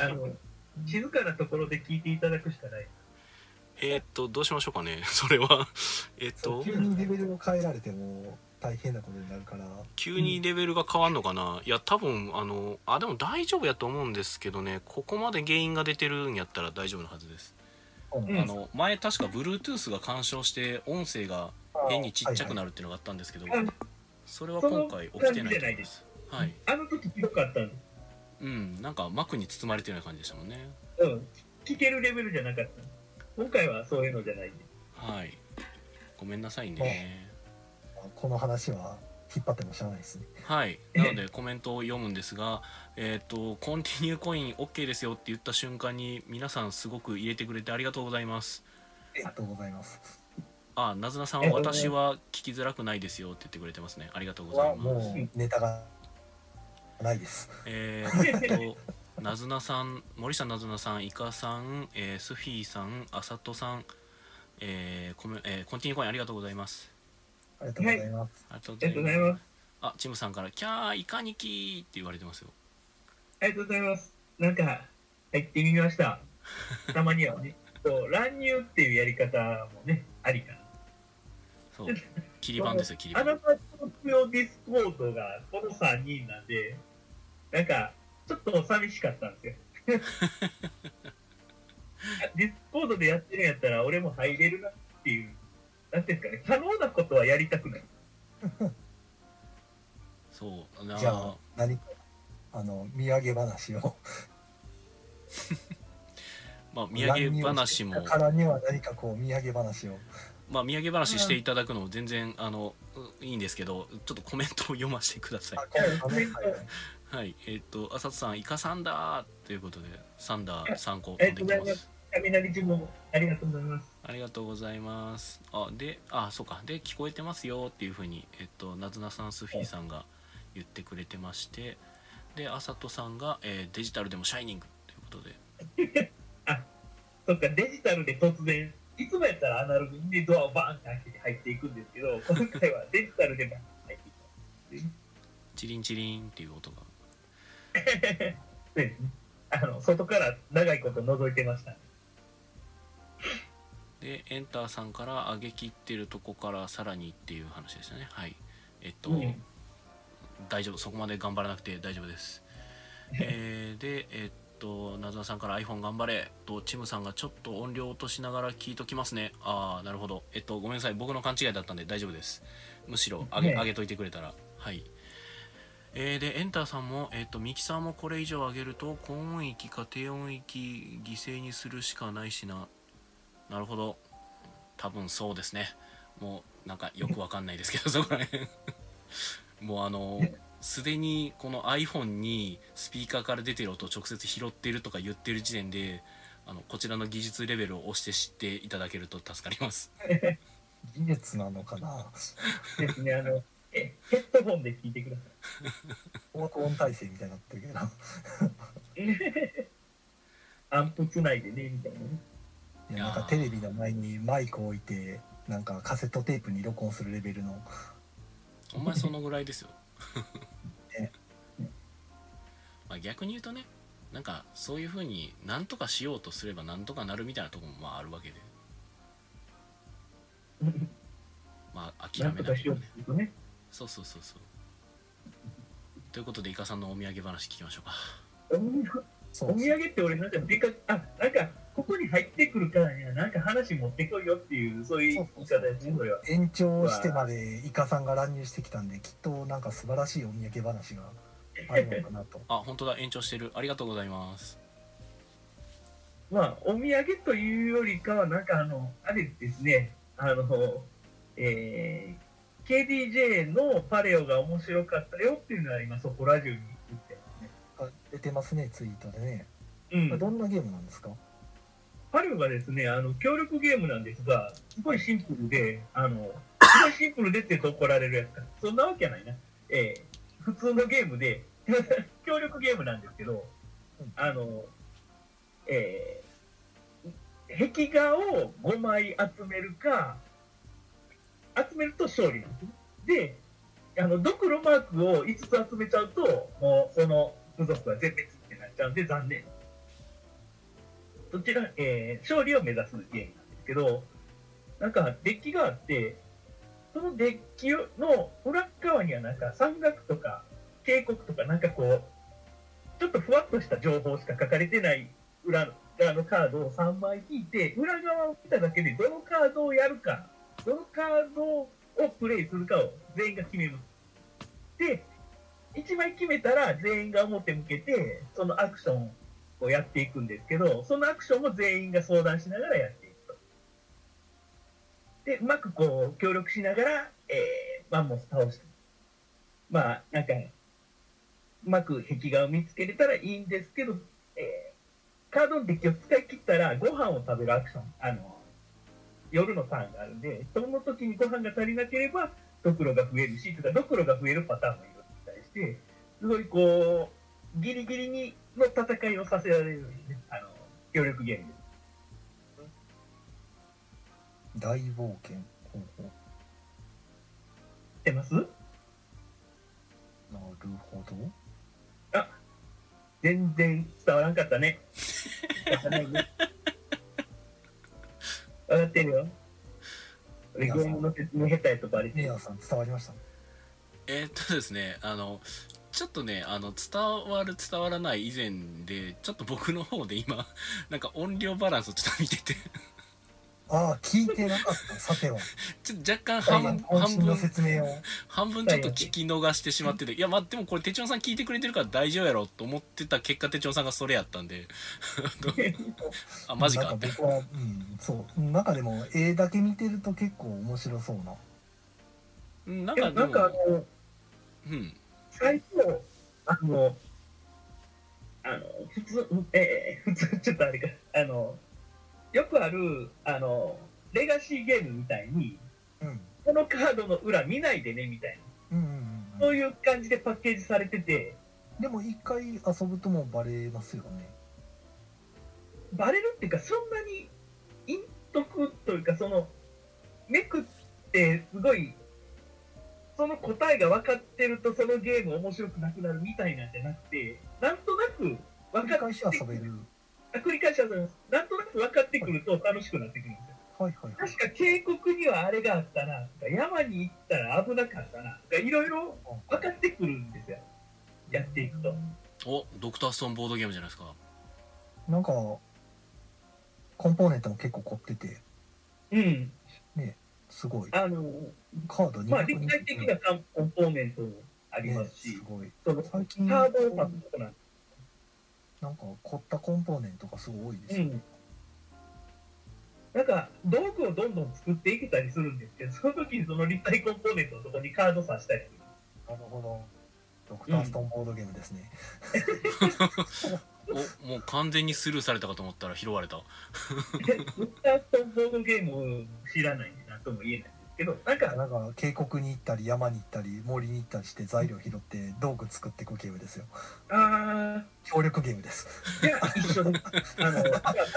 あの、静かなところで聞いていただくしかない。えーっとどうしましょうかね。それは。えーっと。急にレベルを変えられても大変なことになるから。急にレベルが変わるのかな。いや多分あのあでも大丈夫やと思うんですけどね。ここまで原因が出てるんやったら大丈夫なはずです、うん。あの前確か Bluetooth が干渉して音声が変にちっちゃくなるっていうのがあったんですけど、はいはいそれは今回起きてないと思います。はい。あの時ひどかったんです。うんなんか膜に包まれてるような感じでしたもんね。うん。聞けるレベルじゃなかった。今回はそういうのじゃない。はい。ごめんなさいね。この話は引っ張ってもしゃあないですね。はい。なのでコメントを読むんですがえっ、とコンティニューコイン OK ですよって言った瞬間に皆さんすごく入れてくれてありがとうございます。ありがとうございます。あなずなさんは私は聞きづらくないですよって言ってくれてますね。ありがとうござはいます。もうネタがないですえーっとなずなさん森下なずなさんいかさん、えースフィーさんあさとさんえーコメえーコンティニューコインありがとうございますありがとうございます、ありがとうありがとうございます。あチムさんから「キャーイカニキ」って言われてますよありがとうございます。なんか、入ってみました。たまにはね。そう、乱入っていうやり方もね、ありかな。そう切り板ですよ切りあ板なたの用ディスコードがこの3人なんで、なんか、ちょっと寂しかったんですよ。ディスコードでやってるんやったら俺も入れるなっていう、なんていうんですかね、可能なことはやりたくない。そうなじゃあ何かあの土産話を。まあ土産話も。からには何かこう土産話を。まあ土産話していただくのも全然あのういいんですけどちょっとコメントを読ませてくださいはいえっ、と浅田さんイカサンダーということでサンダー3個飛んできまがとうございます。す雷呪文ありがとうございます。ありがとうございます。あであそうか。で聞こえてますよっていうふうにえっとなずなさんスフィーさんが言ってくれてましてであさとさんが、えーデジタルでもシャイニングということで。そっか、デジタルで突然、いつもやったらアナログでドアをバーンって開けて入っていくんですけど、今回はデジタルでも入っていく。チリンチリンっていう音が ね。あの、外から長いこと覗いてました。でエンターさんから上げ切ってるとこからさらにっていう話でしたね。はい。えっと、うん。大丈夫。そこまで頑張らなくて大丈夫です。えーでえっとなずなさんから iPhone 頑張れ。とチムさんがちょっと音量落としながら聞いときますね。ああなるほど。えっとごめんなさい。僕の勘違いだったんで大丈夫です。むしろ上げ,、ね上げといてくれたら。はいえーでエンターさんも、えっとミキサーもこれ以上上げると高音域か低音域犠牲にするしかないしな。なるほど。多分そうですね。もうなんかよくわかんないですけど そこら辺。もうあのすでにこの iPhone にスピーカーから出てる音を直接拾ってるとか言ってる時点であのこちらの技術レベルを押して知っていただけると助かります。技術なのかなヘッドホンで聞いてくださ高音体制みたいになってるけどい。アンプつないでね、みたいなね。いやなんかテレビの前にマイクを置いてなんかカセットテープに録音するレベルのお前そのぐらいですよ ねまあ逆に言うとねなんかそういうふうに何とかしようとすれば何とかなるみたいなところもまああるわけで まあ諦めなきゃねとするとね。そうそうそうそう。ということでイカさんのお土産話聞きましょうか。お土産？って俺なんかでかあなんかここに入ってくるからにはなんか話持ってこいよっていうそういう。言い方ですねそれは。延長してまでイカさんが乱入してきたんできっとなんか素晴らしいお土産話があるのかなと。あ本当だ延長してる。ありがとうございます。まあお土産というよりかはなんかあのあれですね。あのえー KDJ のパレオが面白かったよっていうのは今そこラジオに言ってますね。あ出てますねツイートでね、うん。どんなゲームなんですか？パレオがですねあの協力ゲームなんですがすごいシンプルであのすごいシンプルでって言うと怒られるやつか。そんなわけはないな。えー普通のゲームで 協力ゲームなんですけどうん。あのえー壁画を5枚集めるか集めると勝利。なんですねであのドクロマークを5つ集めちゃうともうその部族は全滅ってなっちゃうんで残念。そちら、えー勝利を目指すゲームなんですけど、なんかデッキがあって、そのデッキの裏側にはなんか山岳とか渓谷とかなんかこう、ちょっとふわっとした情報しか書かれてない裏側のカードを3枚引いて、裏側を見ただけでどのカードをやるか、どのカードをプレイするかを全員が決めます。で、1枚決めたら全員が表向けて、そのアクションをやっていくんですけど、そのアクションも全員が相談しながらやっていくと。で、うまくこう、協力しながら、えー、マンモス倒して。まあ、なんか、うまく壁画を見つけれたらいいんですけど、えー、カードのデッキを使い切ったら、ご飯を食べるアクション、あの、夜のターンがあるんで、その時にご飯が足りなければ、ドクロが増えるし、とか、ドクロが増えるパターンもいろいろ期待して、すごいこう、ギリギリにの戦いをさせられるようにね、あの、協力ゲームです。大冒険ほうほう知ってます？なるほど全然伝わらんかったね。分かってるよ。俺ゲームの説明下手やとバレてる。メアさん伝わりました？えーっとですねあのちょっとねあの伝わる伝わらない以前でちょっと僕の方で今なんか音量バランスをちょっと見ててああ、聞いてなかった、さては。ちょっと若干半半渾身の分説明を。半分ちょっと聞き逃してしまってていやまあでもこれ手帳さん聞いてくれてるから大丈夫やろと思ってた結果手帳さんがそれやったんで あマジかなんか僕は、うん、そう。中でも絵だけ見てると結構面白そうな。うんなんいやなんかあの、うん最初、あの、あの、普通、えー、普通、ちょっとあれか、あの、よくある、あの、レガシーゲームみたいに、うん。このカードの裏見ないでね、みたいな。うんうんうんそういう感じでパッケージされてて、でも一回遊ぶともうバレますよね。バレるっていうか、そんなに、陰徳というか、その、めくって、すごい、その答えが分かってると、そのゲーム面白くなくなるみたいなんじゃなくて、なんとなく繰分かっり返し遊べる。あ繰り返し遊べます。なんとなく分かってくると楽しくなってくるんですよ。はいはいはい。確か渓谷にはあれがあったな、とか山に行ったら危なかったな、とかいろいろ分かってくるんですよ。やっていくと。おドクターストーンボードゲームじゃないですかなんか、コンポーネントも結構凝ってて、うん。すごい。あの、カードまあ、220立体的なコンポーネントもありますしね、すごい。その最近、カードを書くことなんでなんか凝ったコンポーネントがすごい多いですよね。ん。なんか、道具をどんどん作っていけたりするんですけど、その時にその立体コンポーネントのところにカード刺したりする。なるほど。ドクターストーンボードゲームですね。おもう完全にスルーされたかと思ったら拾われたでウッターストーンボードゲームを知らないんで何とも言えないけど、なんか、なんか渓谷に行ったり山に行ったり森に行ったりして材料拾って道具作っていくゲームですよ。あ協力ゲームです。ー、いや。あの、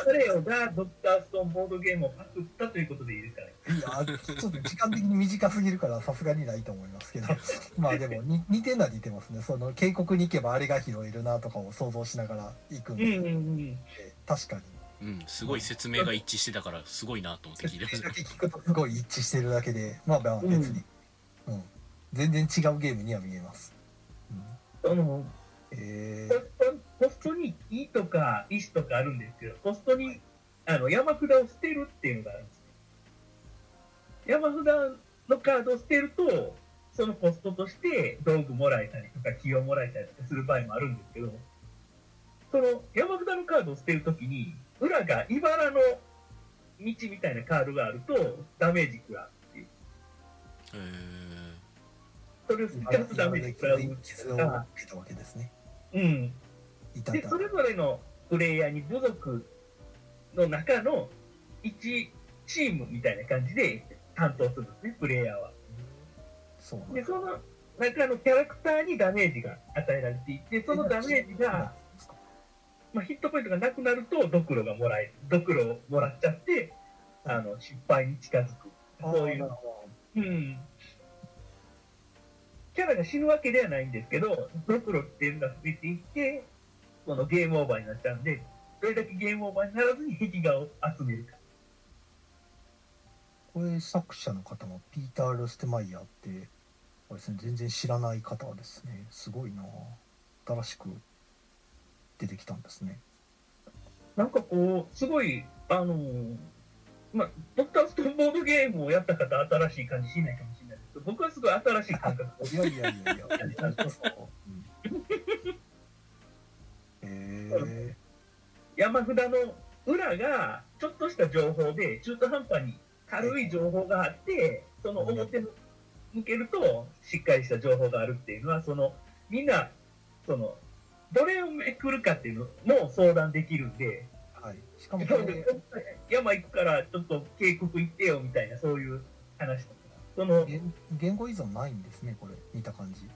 彼らがドクターストーンボードゲームをパクったということでいいですかね。いやちょっと時間的に短すぎるからさすがにないと思いますけど まあでもに似てんのは似てますねその渓谷に行けばあれが拾えるなとかを想像しながら行くんで、うんうんうん。確かにうんすごい説明が一致してたからすごいなと思って聞いてました聞くとすごい一致してるだけでまあまあ別に、うん。全然違うゲームには見えます、うん、その、えポストポストに「い」とか「石」とかあるんですけど、ポストにあの山札を捨てるっていうのがあるんです。ね。山札のカードを捨てると、そのポストとして道具もらえたりとか、木をもらえたりとかする場合もあるんですけど、その山札のカードを捨てるときに、裏が茨の道みたいなカードがあると、ダメージ食らうっていう。えそれを捨てるとダメージ食らう傷を受けたわけですねうん。で、それぞれのプレイヤーに部族の中の1チームみたいな感じで担当するんですね、プレイヤーは。で、そうなんだその中のキャラクターにダメージが与えられていて、そのダメージが、まあ、ヒットポイントがなくなると、ドクロがもらえる。ドクロをもらっちゃって、あの、失敗に近づく。そういううん。キャラが死ぬわけではないんですけど、ドクロっていうのが増えていって、このゲームオーバーになっちゃうんで、どれだけゲームオーバーにならずに壁画を集めるか。どこれ作者の方のピーター・ルステマイヤーってあれですね全然知らない方ですねすごいな新しく出てきたんですね。なんかこう、すごい、あのーまあ、ドクターストーンボードゲームをやった方、新しい感じしないかもしれないですけど、僕はすごい新しい感覚をいやいやいやいやえ山札の裏がちょっとした情報で中途半端に軽い情報があってその表向けるとしっかりした情報があるっていうのはそのみんなそのどれをめくるかっていうのも相談できるんで。ーはい、しかも 山行くからちょっと渓谷行ってよみたいなそういう話とか。その言言語依存ないんですねこれ見た感じ、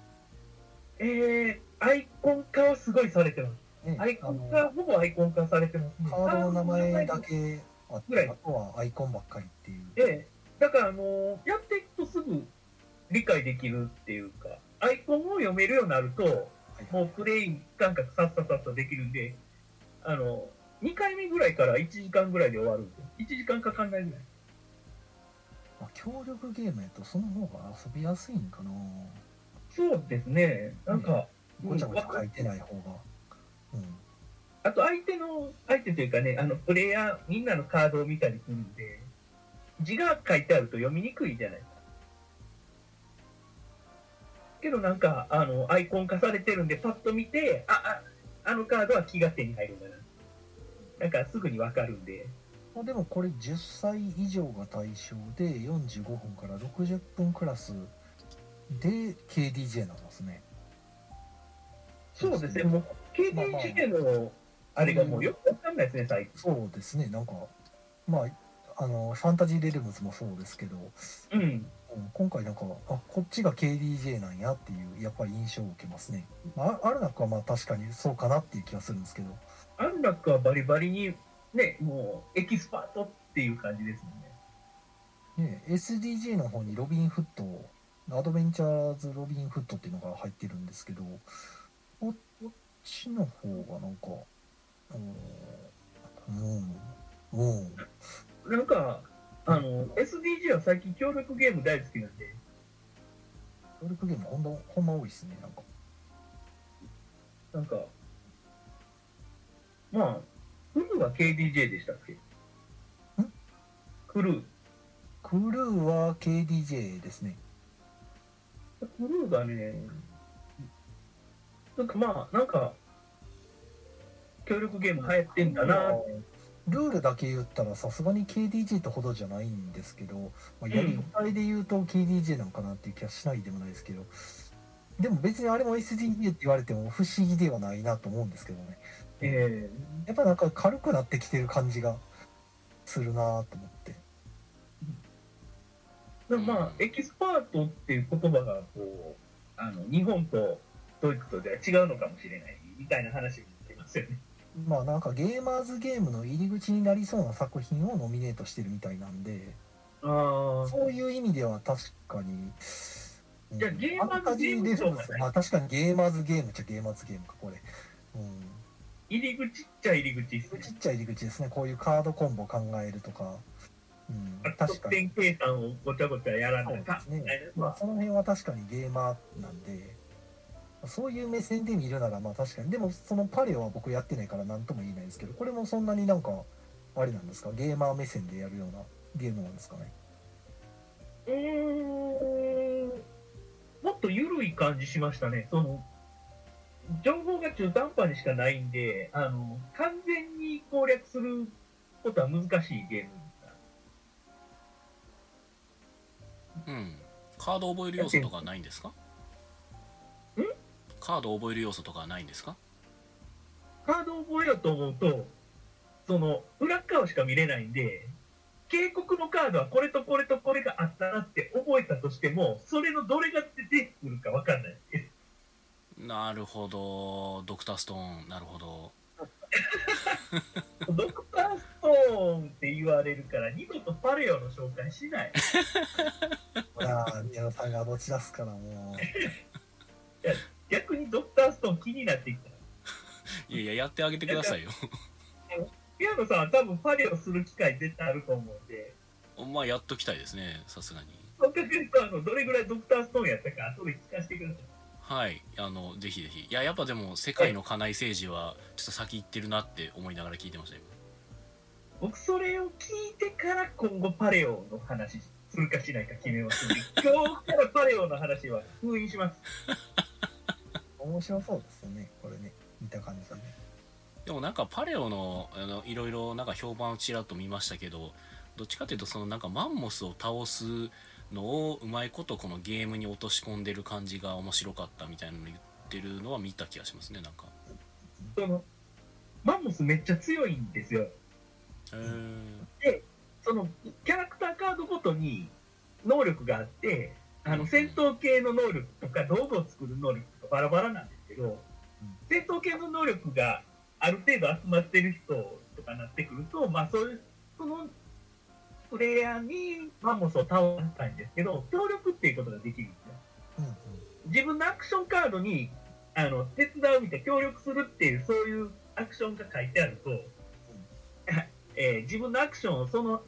えー、アイコン化はすごいされてます。ね、アイコン化ほぼアイコン化されてます。ねカードの名前だけあっぐらい。てあとはアイコンばっかりっていう。で、だから、あのやっていくとすぐ理解できるっていうか、アイコンを読めるようになると、はいもうプレイ感覚さっささっさできるんで、あの、2回目ぐらいから1時間ぐらいで終わるんですよ。1時間かかんないぐらい。まあ、協力ゲームやとその方が遊びやすいんかなそうですね。なんか、ごちゃごちゃ書いてない方がうんあと相手の、相手というかね、あの、プレイヤー、みんなのカードを見たりするんで、字が書いてあると読みにくいじゃないですか。けどなんか、あの、アイコン化されてるんで、パッと見て、あ、あ、あのカードは気が手に入るんだな。なんかすぐにわかるんで。まあでもこれ10歳以上が対象で45分から60分クラスで KDJ なんですね。そうですね、もう KDJ のあれがもうよくわかんないですね、最近。そうですね、なんか、まあ、あの、ファンタジーレルムズもそうですけど、うん。うん今回なんか、あ、こっちが KDJ なんやっていう、やっぱり印象を受けますね。まあ、アルナックはまあ確かにそうかなっていう気がするんですけど、アンラックはバリバリに、ね、もうエキスパートっていう感じですもんね。ね、SDJ の方にロビンフット、アドベンチャーズロビンフットっていうのが入ってるんですけど、こっちの方がなんか、うん、うん、うん。なんか、あの、SDG は最近協力ゲーム大好きなんで、協力ゲームほんとほんま多いですね、なんか。なんか、まあ、クルーは KDJ でしたっけ？ん？クルー。クルーは KDJ ですね。クルーがね、なんかまあ、なんか、協力ゲーム流行ってんだなってルールだけ言ったらさすがに KDJ ってほどじゃないんですけど、まあ、やり方で言うと KDJ なのかなっていう気はしないでもないですけどでも別にあれも SDJ って言われても不思議ではないなと思うんですけどね。えやっぱなんか軽くなってきてる感じがするなと思って。ーでもまあ、エキスパートっていう言葉が、こう、あの、日本とドイツとでは違うのかもしれない、みたいな話もありますよね。まあなんかゲーマーズゲームの入り口になりそうな作品をノミネートしてるみたいなんであそういう意味では確かにうんじゃあゲーマーズゲームまあ確かにゲーマーズゲームっちゃゲーマーズゲームかこれうん入り口っちゃ入り口ですねち。っちゃい入り口ですね。こういうカードコンボ考えるとか。うん、確得かに。点計算をごちゃごちゃやらそうでなかすね。まあ、その辺は確かにゲーマーなんで、そういう目線で見るなら、まあ確かに。でも、そのパレオは僕やってないから何とも言えないですけど、これもそんなになんか、あれなんですか、ゲーマー目線でやるようなゲームなんですかね？うーんもっと緩い感じしましたね。その情報が中途半端にしかないんで、あの完全に攻略することは難しいゲームうんカード覚える要素とかないんですか？んカード覚える要素とかはないんですか？カードを覚えようと思うと、その裏っ側しか見れないんで、警告のカードはこれとこれとこれがあったなって覚えたとしても、それのどれが出てくるかわかんないです。なるほどドクターストーンなるほど ドクターストーンって言われるから、二度とパレオの紹介しない。いやー、宮野さんが持ち出すからも 逆にドクターストーン気になってきた。いやいややってあげてくださいよピアノさんは多分パレオする機会絶対あると思うんで、まあやっときたいですねさすがにそう考えるとあのどれぐらいドクターストーンやったか後で聞かせてください。はいあのぜひぜひいややっぱでも世界の家内政治はちょっと先行ってるなって思いながら聞いてましたよ僕それを聞いてから今後パレオの話するかしないか決めます今日からパレオの話は封印します。う、面白そうですよね、これね。見た感じでね。でもなんかパレオのあのいろいろなんか評判をちらっと見ましたけどどっちかというとそのなんかマンモスを倒すのをうまいことこのゲームに落とし込んでる感じが面白かったみたいなの言ってるのは見た気がしますねなんかそのマンモスめっちゃ強いんですよ。へえそのキャラクターカードごとに能力があって、あの戦闘系の能力とか道具を作る能力バラバラなんですけど、戦闘系の能力がある程度集まってる人とかなってくると、まあそういう、そのプレイヤーにマンモスを倒したいんですけど、協力っていうことができるんですよ。うんうん。自分のアクションカードにあの手伝うみたいな協力するっていうそういうアクションが書いてあると、えー自分のアクションをその,、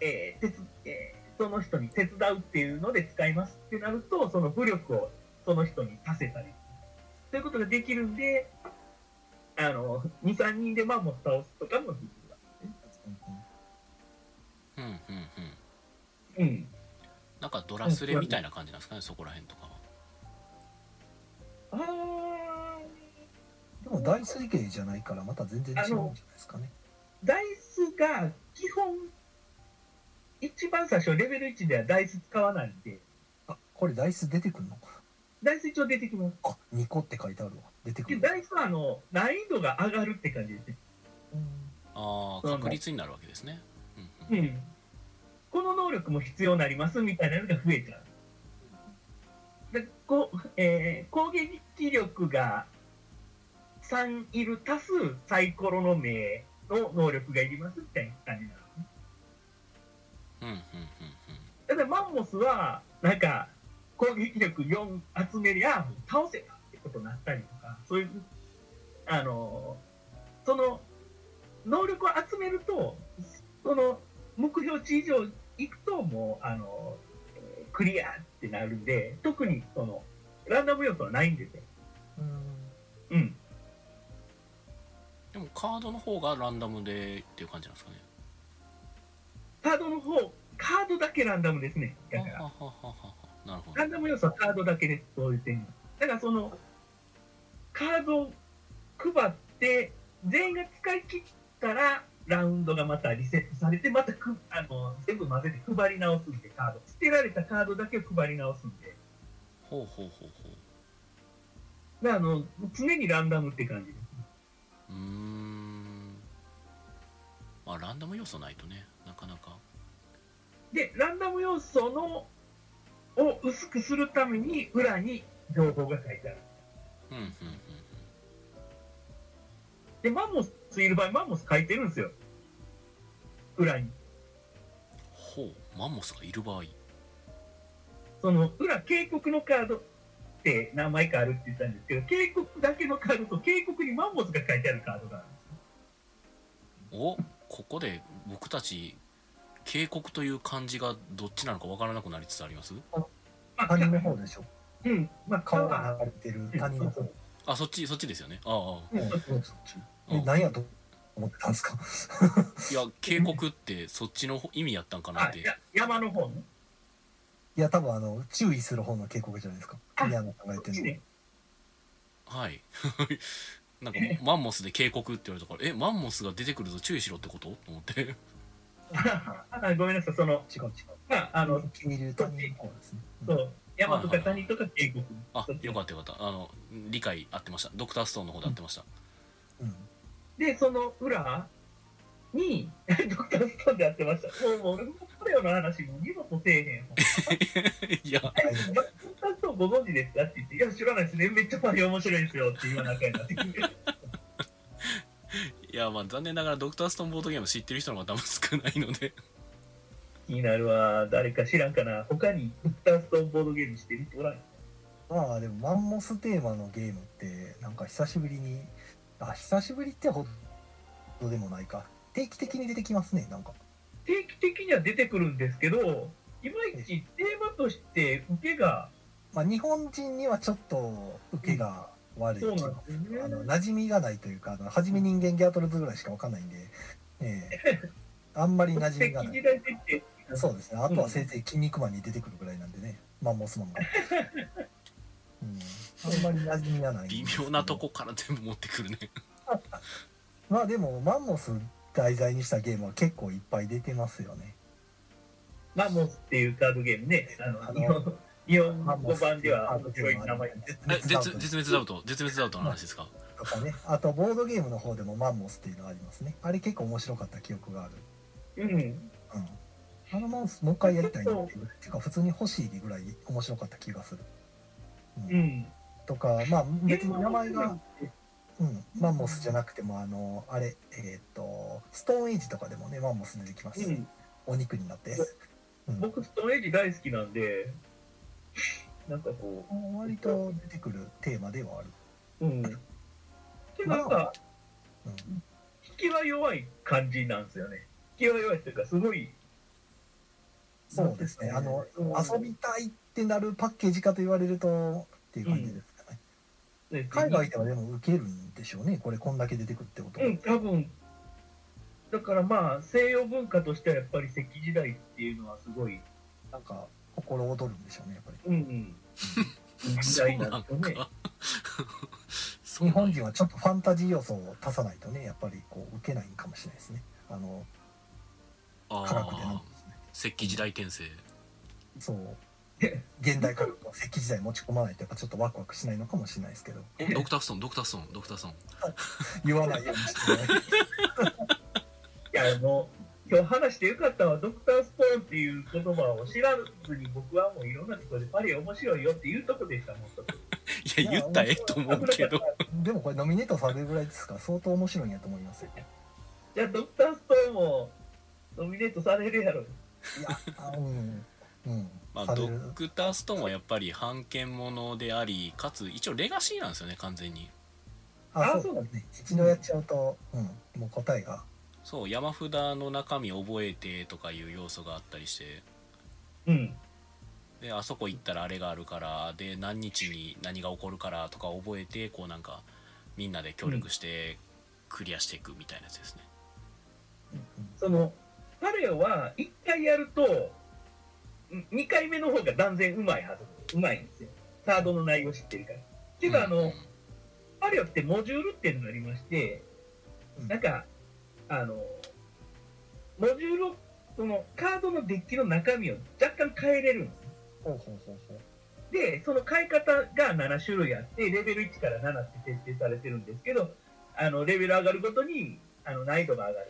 えー手つえーその人に手伝うっていうので使いますってなるとその武力をその人に足せたりそういうことができるんであの23人でマンモス倒すとかもできるわけですね。うんうんうん。うん。なんかドラスレみたいな感じなんですかねそこら辺とかは。ああ、でもダイス系じゃないからまた全然違うんじゃないですかね。ダイスが基本、一番最初、レベル1ではダイス使わないんで、あ、これダイス出てくるの？ダイス一応出てきます。あ、2個って書いてあるわ。出てくる。でダイスはあの難易度が上がるって感じですね。ああ確率になるわけですねうんうんうん。この能力も必要になりますみたいなのが増えちゃう。でこうえー攻撃力が3いる足すサイコロの目の能力がいりますみたいな感じになるんですね。うんうんうんただマンモスは、なんか、攻撃力4集めりゃ、倒せたってことになったりとか、そういう、あの、その、能力を集めると、その、目標値以上いくと、もう、あの、えークリアってなるんで、特に、その、ランダム要素はないんですよ。うんうん。でもカードの方がランダムでっていう感じなんですかねカードの方、カードだけランダムですね。だから。はははははなるほどランダム要素はカードだけです、そういう点が。だからその、カードを配って、全員が使い切ったら、ラウンドがまたリセットされて、またくあの全部混ぜて配り直すんで、カード。捨てられたカードだけを配り直すんで。ほうほうほうほだからあの常にランダムって感じです。ううーんまあランダム要素ないとねなかなかで、ランダム要素のを薄くするために、裏に情報が書いてある。うんうんうんで、マンモスいる場合、マンモス書いてるんですよ。裏に。ほうマンモスがいる場合その裏警告のカードって何枚かあるって言ったんですけど警告だけのカードと警告にマンモスが書いてあるカードがあるんですよおここで僕たち警告という漢字がどっちなのかわからなくなりつつあります？まあ谷の方でしょ。うん。まあ川川が流れてる谷の方。あそっちそっちですよね。ああうん。うん。そっちえ、何やと思ってたんですか？いや警告ってそっちの意味やったんかなって。山の方ね。いや、多分あの、注意する方の警告じゃないですか。あ宮野さんが言ってるの。ね。はい。なんかマンモスで警告って言われたからえマンモスが出てくるぞ注意しろってこと？と思ってあごめんなさいその違う違う。まああの消える谷の方ですね。そう。山とか谷とか警告。あよかったよかった。あの理解合ってました。ドクターストーンの方で合ってました、うん。でその裏に ドクターストーンでやってました。もうもう俺もこれよの話もう二度とせえへん いや。ドクターストーンご存知ですかって言って、いや、知らないですね、めっちゃパリ面白いですよって言わなきゃいけない。いやまあ残念ながらドクターストーンボードゲーム知ってる人の方が多分少ないので。気になるわ、誰か知らんかな。他にドクターストーンボードゲームしてる人おらんまあでもマンモステーマのゲームってなんか久しぶりにあ久しぶりってほどでもないか。定期的に出てきますねなんか。定期的には出てくるんですけど、いまいちテーマとして受けが、まあ日本人にはちょっと受けが悪いそうですよね。あの馴染みがないというかあの初め人間ギャートルズぐらいしかわかんないんで、ええ。あんまり馴染みがない。そうですね。あとはせいぜい筋肉マンに出てくるぐらいなんでね。マンモスマンが、うん、あんまり馴染みがない微妙なとこから全部持ってくるね。まあでもマンモス題材にしたゲームは結構いっぱい出てますよね。マンモスっていうカードゲームね、あの、あの日本、語マンモス版ではあの面白い名前。え絶絶滅絶滅ダウト絶滅ダウトの話ですか？とかねあとボードゲームの方でもマンモスっていうのがありますね。あれ結構面白かった記憶がある。うん。うん。あのマンスもう一回やりたいなっていうてか普通に欲しいぐらい面白かった気がする、うん。うん。とかまあ別に名前が、うん、マンモスじゃなくてもあのあれえっ、とストーンエイジとかでもねマンモス出てきますし、うん。お肉になって、うん、僕、ストーンエイジ大好きなんで、なんかこ割と出てくるテーマではある、う、うん。で、なんか、うん、引きは弱い感じなんですよね。引きは弱いというか、すごい。そうですね。あのうん。遊びたいってなるパッケージかと言われるとっていう感じですかね、海外ではでも受けるんでしょうね。これこんだけ出てくるってことは、うん、多分。だからまあ、西洋文化としてはやっぱり石器時代っていうのはすごいなんか心躍るんでしょうねやっぱり。うんうん。時そう代なんか。日本人はちょっとファンタジー要素を足さないとねやっぱりこう受けないんかもしれないですね。あのあ科学でなんあ石器時代転生そう。現代科学を石器時代持ち込まないとやっぱちょっとワクワクしないのかもしれないですけど。おドクターストーンドクターストーンドクターストーン。言わないようにしてね いや、もう、今日話してよかったわ、ドクターストーンっていう言葉を知らずに、僕はもういろんなところでパリ面白いよっていうとこでした、もんと。いや言ったらええと思うけど。でもこれノミネートされるぐらいですか。ら相当面白いんやと思いますよ。じゃあ、ドクターストーンもノミネートされるやろ。いやあうんうん。まあドクターストーンはやっぱり版権ものでありかつ一応レガシーなんですよね完全に。ああそうだね。一度やっちゃうと、うん、もう答えがそう山札の中身覚えてとかいう要素があったりしてうん。であそこ行ったらあれがあるからで何日に何が起こるからとか覚えてこうなんかみんなで協力してクリアしていくみたいなやつですね、その、パレオは1回やると、2回目の方が断然うまいはず。うまいんですよ。カードの内容知ってるから。けど、あの、うんパレオってモジュールっていうのがありまして、うんなんか、あの、モジュールを、そのカードのデッキの中身を若干変えれるんですね。ほうほうほうほうで、その変え方が7種類あって、レベル1から7って設定されてるんですけど、あの、レベル上がるごとに、あの、難易度が上がる。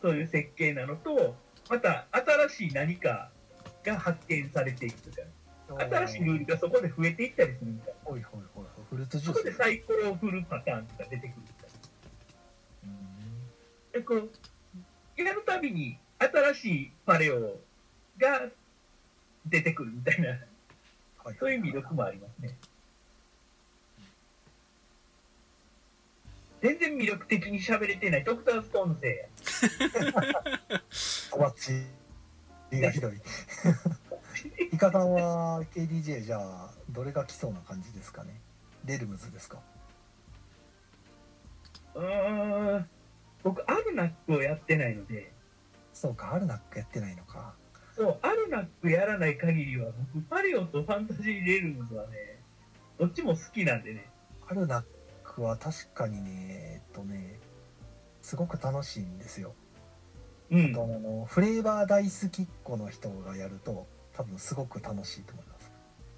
そういう設計なのと、また、新しい何かが発見されていくとか、新しいルールがそこで増えていったりするみたいな。ほいほいフルーツジュそこでサイコロを振るパターンとか出てくるみたいな。で、こう、やるたびに新しいパレオが出てくるみたいな、はいそういう魅力もありますね。全然魅力的に喋れてないドクターストーンのせ いちがひどい。イカさんは KDJ じゃあどれが来そうな感じですかね？レルムズですか？うーん、僕、アルナックをやってないので、そうかアルナックやってないのかそう、アルナックやらない限りは、僕、パリオとファンタジーレルムズはね、どっちも好きなんでね。アルナックは確かにねえっとねすごく楽しいんですようんあ。とあのフレーバー大好きっ子の人がやると多分すごく楽しいと思います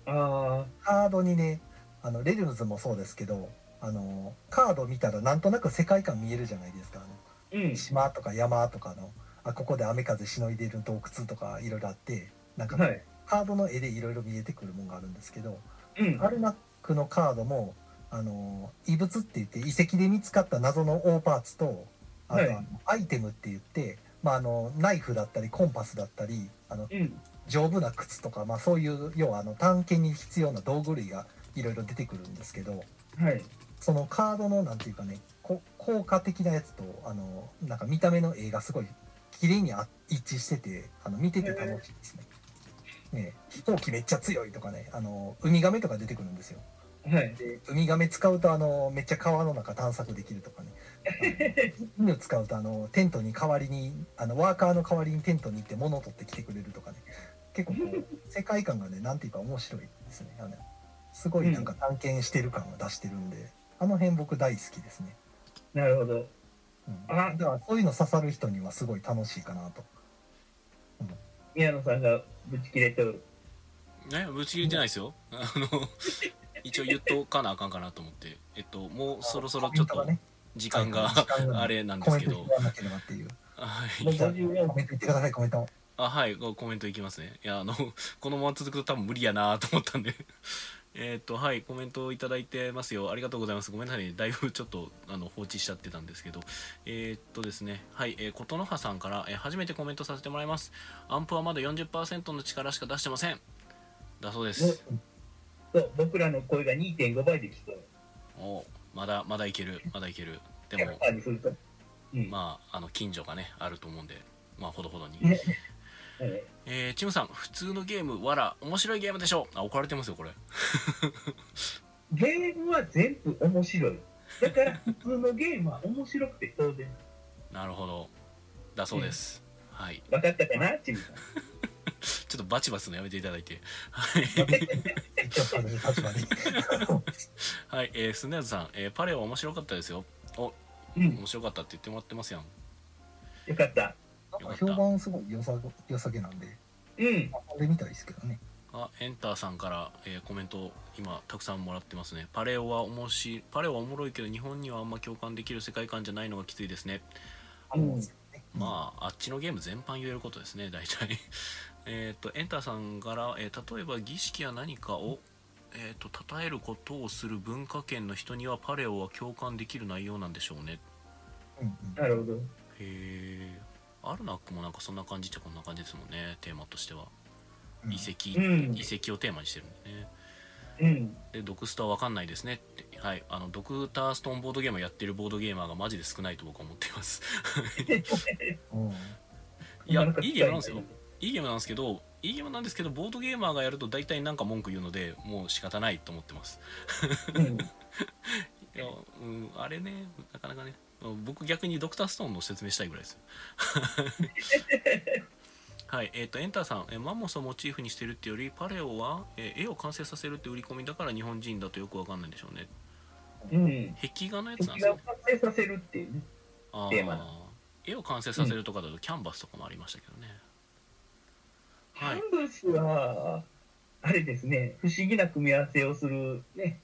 あカードにねあのレルムズもそうですけどあのカード見たらなんとなく世界観見えるじゃないですかあ。島とか山とかのあここで雨風しのいでいる洞窟とかいろいろあってなんかはい。カードの絵でいろいろ見えてくるものがあるんですけどうん。アルナックのカードもあの異物って言って遺跡で見つかった謎の大パーツとあと、はアイテムって言って、まあ、あのナイフだったりコンパスだったりあのうん。丈夫な靴とか、まあ、そういう要はあの探検に必要な道具類がいろいろ出てくるんですけどはい。そのカードのなんていうかねこ効果的なやつとあのなんか見た目の絵がすごい綺麗にあ一致しててあの見てて楽しいですね。ね飛行機めっちゃ強いとかねあのウミガメとか出てくるんですよ。はい。でウミガメ使うとあのめっちゃ川の中探索できるとかね 犬使うとあのテントに代わりにあのワーカーの代わりにテントに行って物を取ってきてくれるとかね結構こう 世界観がねなんていうか面白いですねあのすごいなんか探検してる感を出してるんで、あの辺僕大好きですね、なるほど。うん、あだからそういうの刺さる人にはすごい楽しいかなと。宮野さんがぶち切れてる。ねぶち切れてないですよ。あの 一応言っとかなあかんかなと思って。えっともうそろそろちょっと時間がはい時間があれなんでコすけどはい。もう54コメント言ってくださいコメント。あはい。ごコメントいきますね。いやあのこのまま続くと多分無理やなと思ったんでえっとはいコメントをいただいてますよ。ありがとうございます。ごめんなさいね。だいぶちょっとあの放置しちゃってたんですけど。えーっとですねはい、えー、琴ノ葉さんから、えー初めてコメントさせてもらいます。アンプはまだ40%の力しか出してません。だそうです。そう僕らの声が2.5倍で聞こおまだまだいける。まだいける。でえる。も100%にすると。うん。まああの近所がねあると思うんでまあほどほどにねはいえー、チムさん普通のゲームわら面白いゲームでしょ？あ怒られてますよこれ。ゲームは全部面白い。だから普通のゲームは面白くて当然。なるほど。だそうです、はい。分かったかな、チミさん。ちょっとバチバチのやめていただいて。はい。はい、えー、スネーズさん、えーパレオ面白かったですよ。おうん、面白かったって言ってもらってますやん。よかった。なんか評判すごい良さ良さげなんで、うん、遊んでみたいですけどね。あエンターさんから、えーコメント今たくさんもらってますね。パレオはおもしパレオはおもろいけど日本にはあんま共感できる世界観じゃないのがきついですね。うんまああっちのゲーム全般言えることですね大体。えっとエンターさんから、えー例えば儀式や何かをえー、と称えることをする文化圏の人にはパレオは共感できる内容なんでしょうね。うんうん。なるほど。へえアルナックもなんかそんな感じっちゃこんな感じですもんねテーマとしては。うん。遺跡、うん。遺跡をテーマにしてるんでね。うん、でドクスターわかんないですね。ってはいあのドクターストーンボードゲームをやってるボードゲーマーがマジで少ないと僕は思っています。う んいやいいゲームなんですよ。いいゲームなんですけどいいゲームなんですけどボードゲーマーがやると大体なんか文句言うのでもう仕方ないと思ってます。うん、いや、うん、あれねなかなかね僕逆にドクターストーンの説明したいぐらいです。よ はいえっ、とエンターさん、えーマンモスをモチーフにしてるってよりパレオは、えー絵を完成させるって売り込みだから日本人だとよくわかんないんでしょうね。うん。壁画のやつなんですね。発生させるっていうね。あテーマ。ー絵を完成させるとかだとキャンバスとかもありましたけどね、はい。ハンブスは、あれですね、不思議な組み合わせをするね、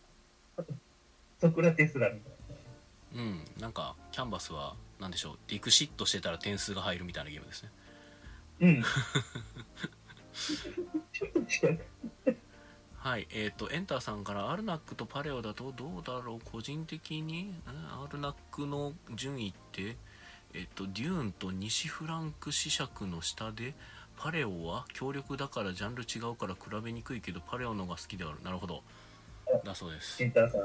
ソクラテスラみたいうん。なんかキャンバスは何でしょうディクシットしてたら点数が入るみたいなゲームですね。な。うん。はいえっ、とエンターさんからアルナックとパレオだとどうだろう？個人的に？んアルナックの順位ってえっ、とデューンと西フランク子爵の下でパレオは強力だからジャンル違うから比べにくいけどパレオのが好きである。なるほど。だそうです。センターさん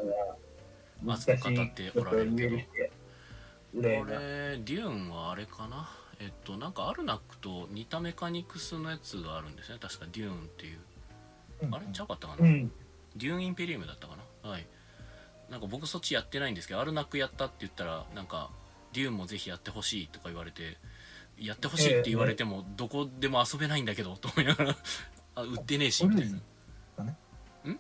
熱く語っておられる。けどこれデューンはあれかな？えっとなんかアルナックと似たメカニクスのやつがあるんですね。確かデューンっていう。うん。あれちゃうかったかな、うん。デューンインペリウムだったかな？はい。なんか僕そっちやってないんですけどアルナックやったって言ったらなんかデューンもぜひやってほしいとか言われてやってほしいって言われてもどこでも遊べないんだけどと思いながらあ売ってねえしみた古いいなかね？ん？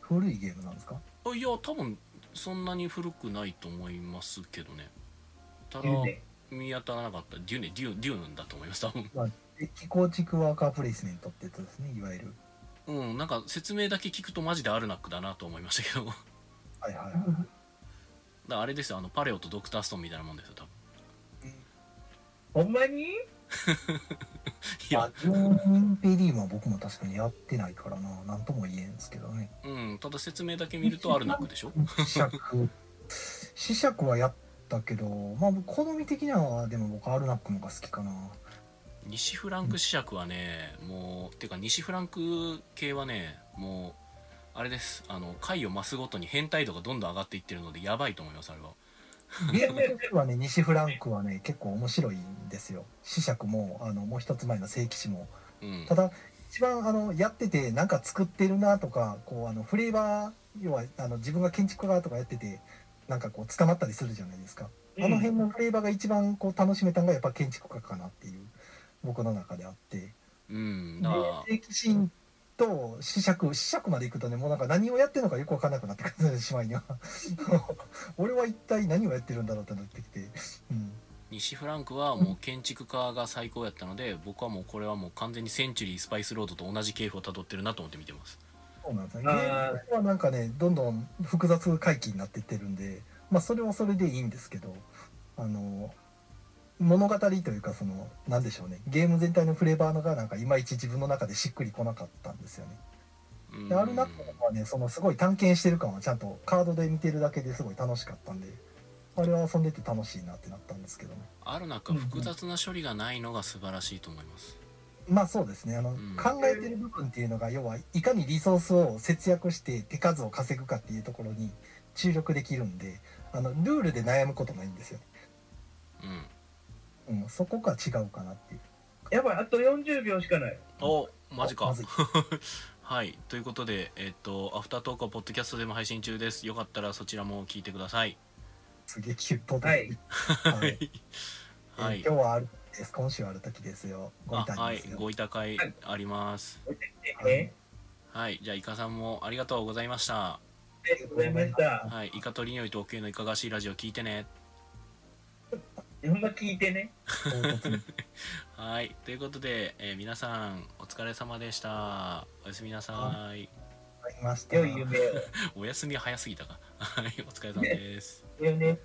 古いゲームなんですか？あいや多分そんなに古くないと思いますけどね。ただ。見当たらなかった。デューねデューデューンだと思います多分。デッキ構築ワーカープレイスメントってやつですねいわゆる。うんなんか説明だけ聞くとマジでアルナックだなと思いましたけど。はいはい。はいらあれですよあのパレオとドクターストーンみたいなもんですよ多分。ほんまに？あジョーンペリウムは僕も確かにやってないからな。何とも言えんですけどね。うんただ説明だけ見るとアルナックでしょ？試釈。はやったけどまあ好み的にはでも僕アルナックの方が好きかな。西フランク試着はねもうてか西フランク系はねもうあれです。あの回を増すごとに変態度がどんどん上がっていってるのでやばいと思いますあれはゲームとしてはね西フランクはね結構面白いんですよ。試釈もあのもう一つ前の聖騎士も。うん。ただ一番あのやっててなんか作ってるなとかこうあのフレーバー要はあの自分が建築家とかやっててなんかこう捕まったりするじゃないですか、あの辺のフレーバーが一番こう楽しめたのがやっぱ建築家かなっていう僕の中であって。うんと試釈試釈まで行くとねもうなんか何をやってるのかよく分かんなくなってくるしまいには。俺は一体何をやってるんだろうってなってきて、うん、西フランクはもう建築家が最高やったので僕はもうこれはもう完全にセンチュリースパイスロードと同じ系譜をたどってるなと思って見てます。そうなんですね。ゲあー。ームはなんかね、どんどん複雑回帰になっていってるんで、まあそれはそれでいいんですけど、あの、物語というかその、なんでしょうね、ゲーム全体のフレーバーのがなんかいまいち自分の中でしっくりこなかったんですよね。うん。で、アルナックの方はね、そのすごい探検してる感はちゃんとカードで見てるだけですごい楽しかったんで、あれは遊んでて楽しいなってなったんですけどね。アルナックは複雑な処理がないのが素晴らしいと思います。まあそうですね。あの、ん。考えてる部分っていうのが要はいかにリソースを節約して手数を稼ぐかっていうところに注力できるんであのルールで悩むことないんですよ、うんうん、そこが違うかなっていう。やばい、あと40秒しかない。おマジか。まずい。はいということでえっとアフタートークはポッドキャストでも配信中です。よかったらそちらも聞いてください。すげえキュッとで、はい。はい。はい。えー今日はある、えです。今週ある時ですよ。ごあいたはいんですよ。ご委託会あります。ね、はい。じゃあイカさんもありがとうございました。ありがとうございました。はい。イカとりにおい東京のいかがわしいラジオ聞いてねほんま聞いてね。はい。ということで、えー皆さんお疲れ様でした。おやすみなさい。お休み早すぎたか。はいお疲れ様です。よね。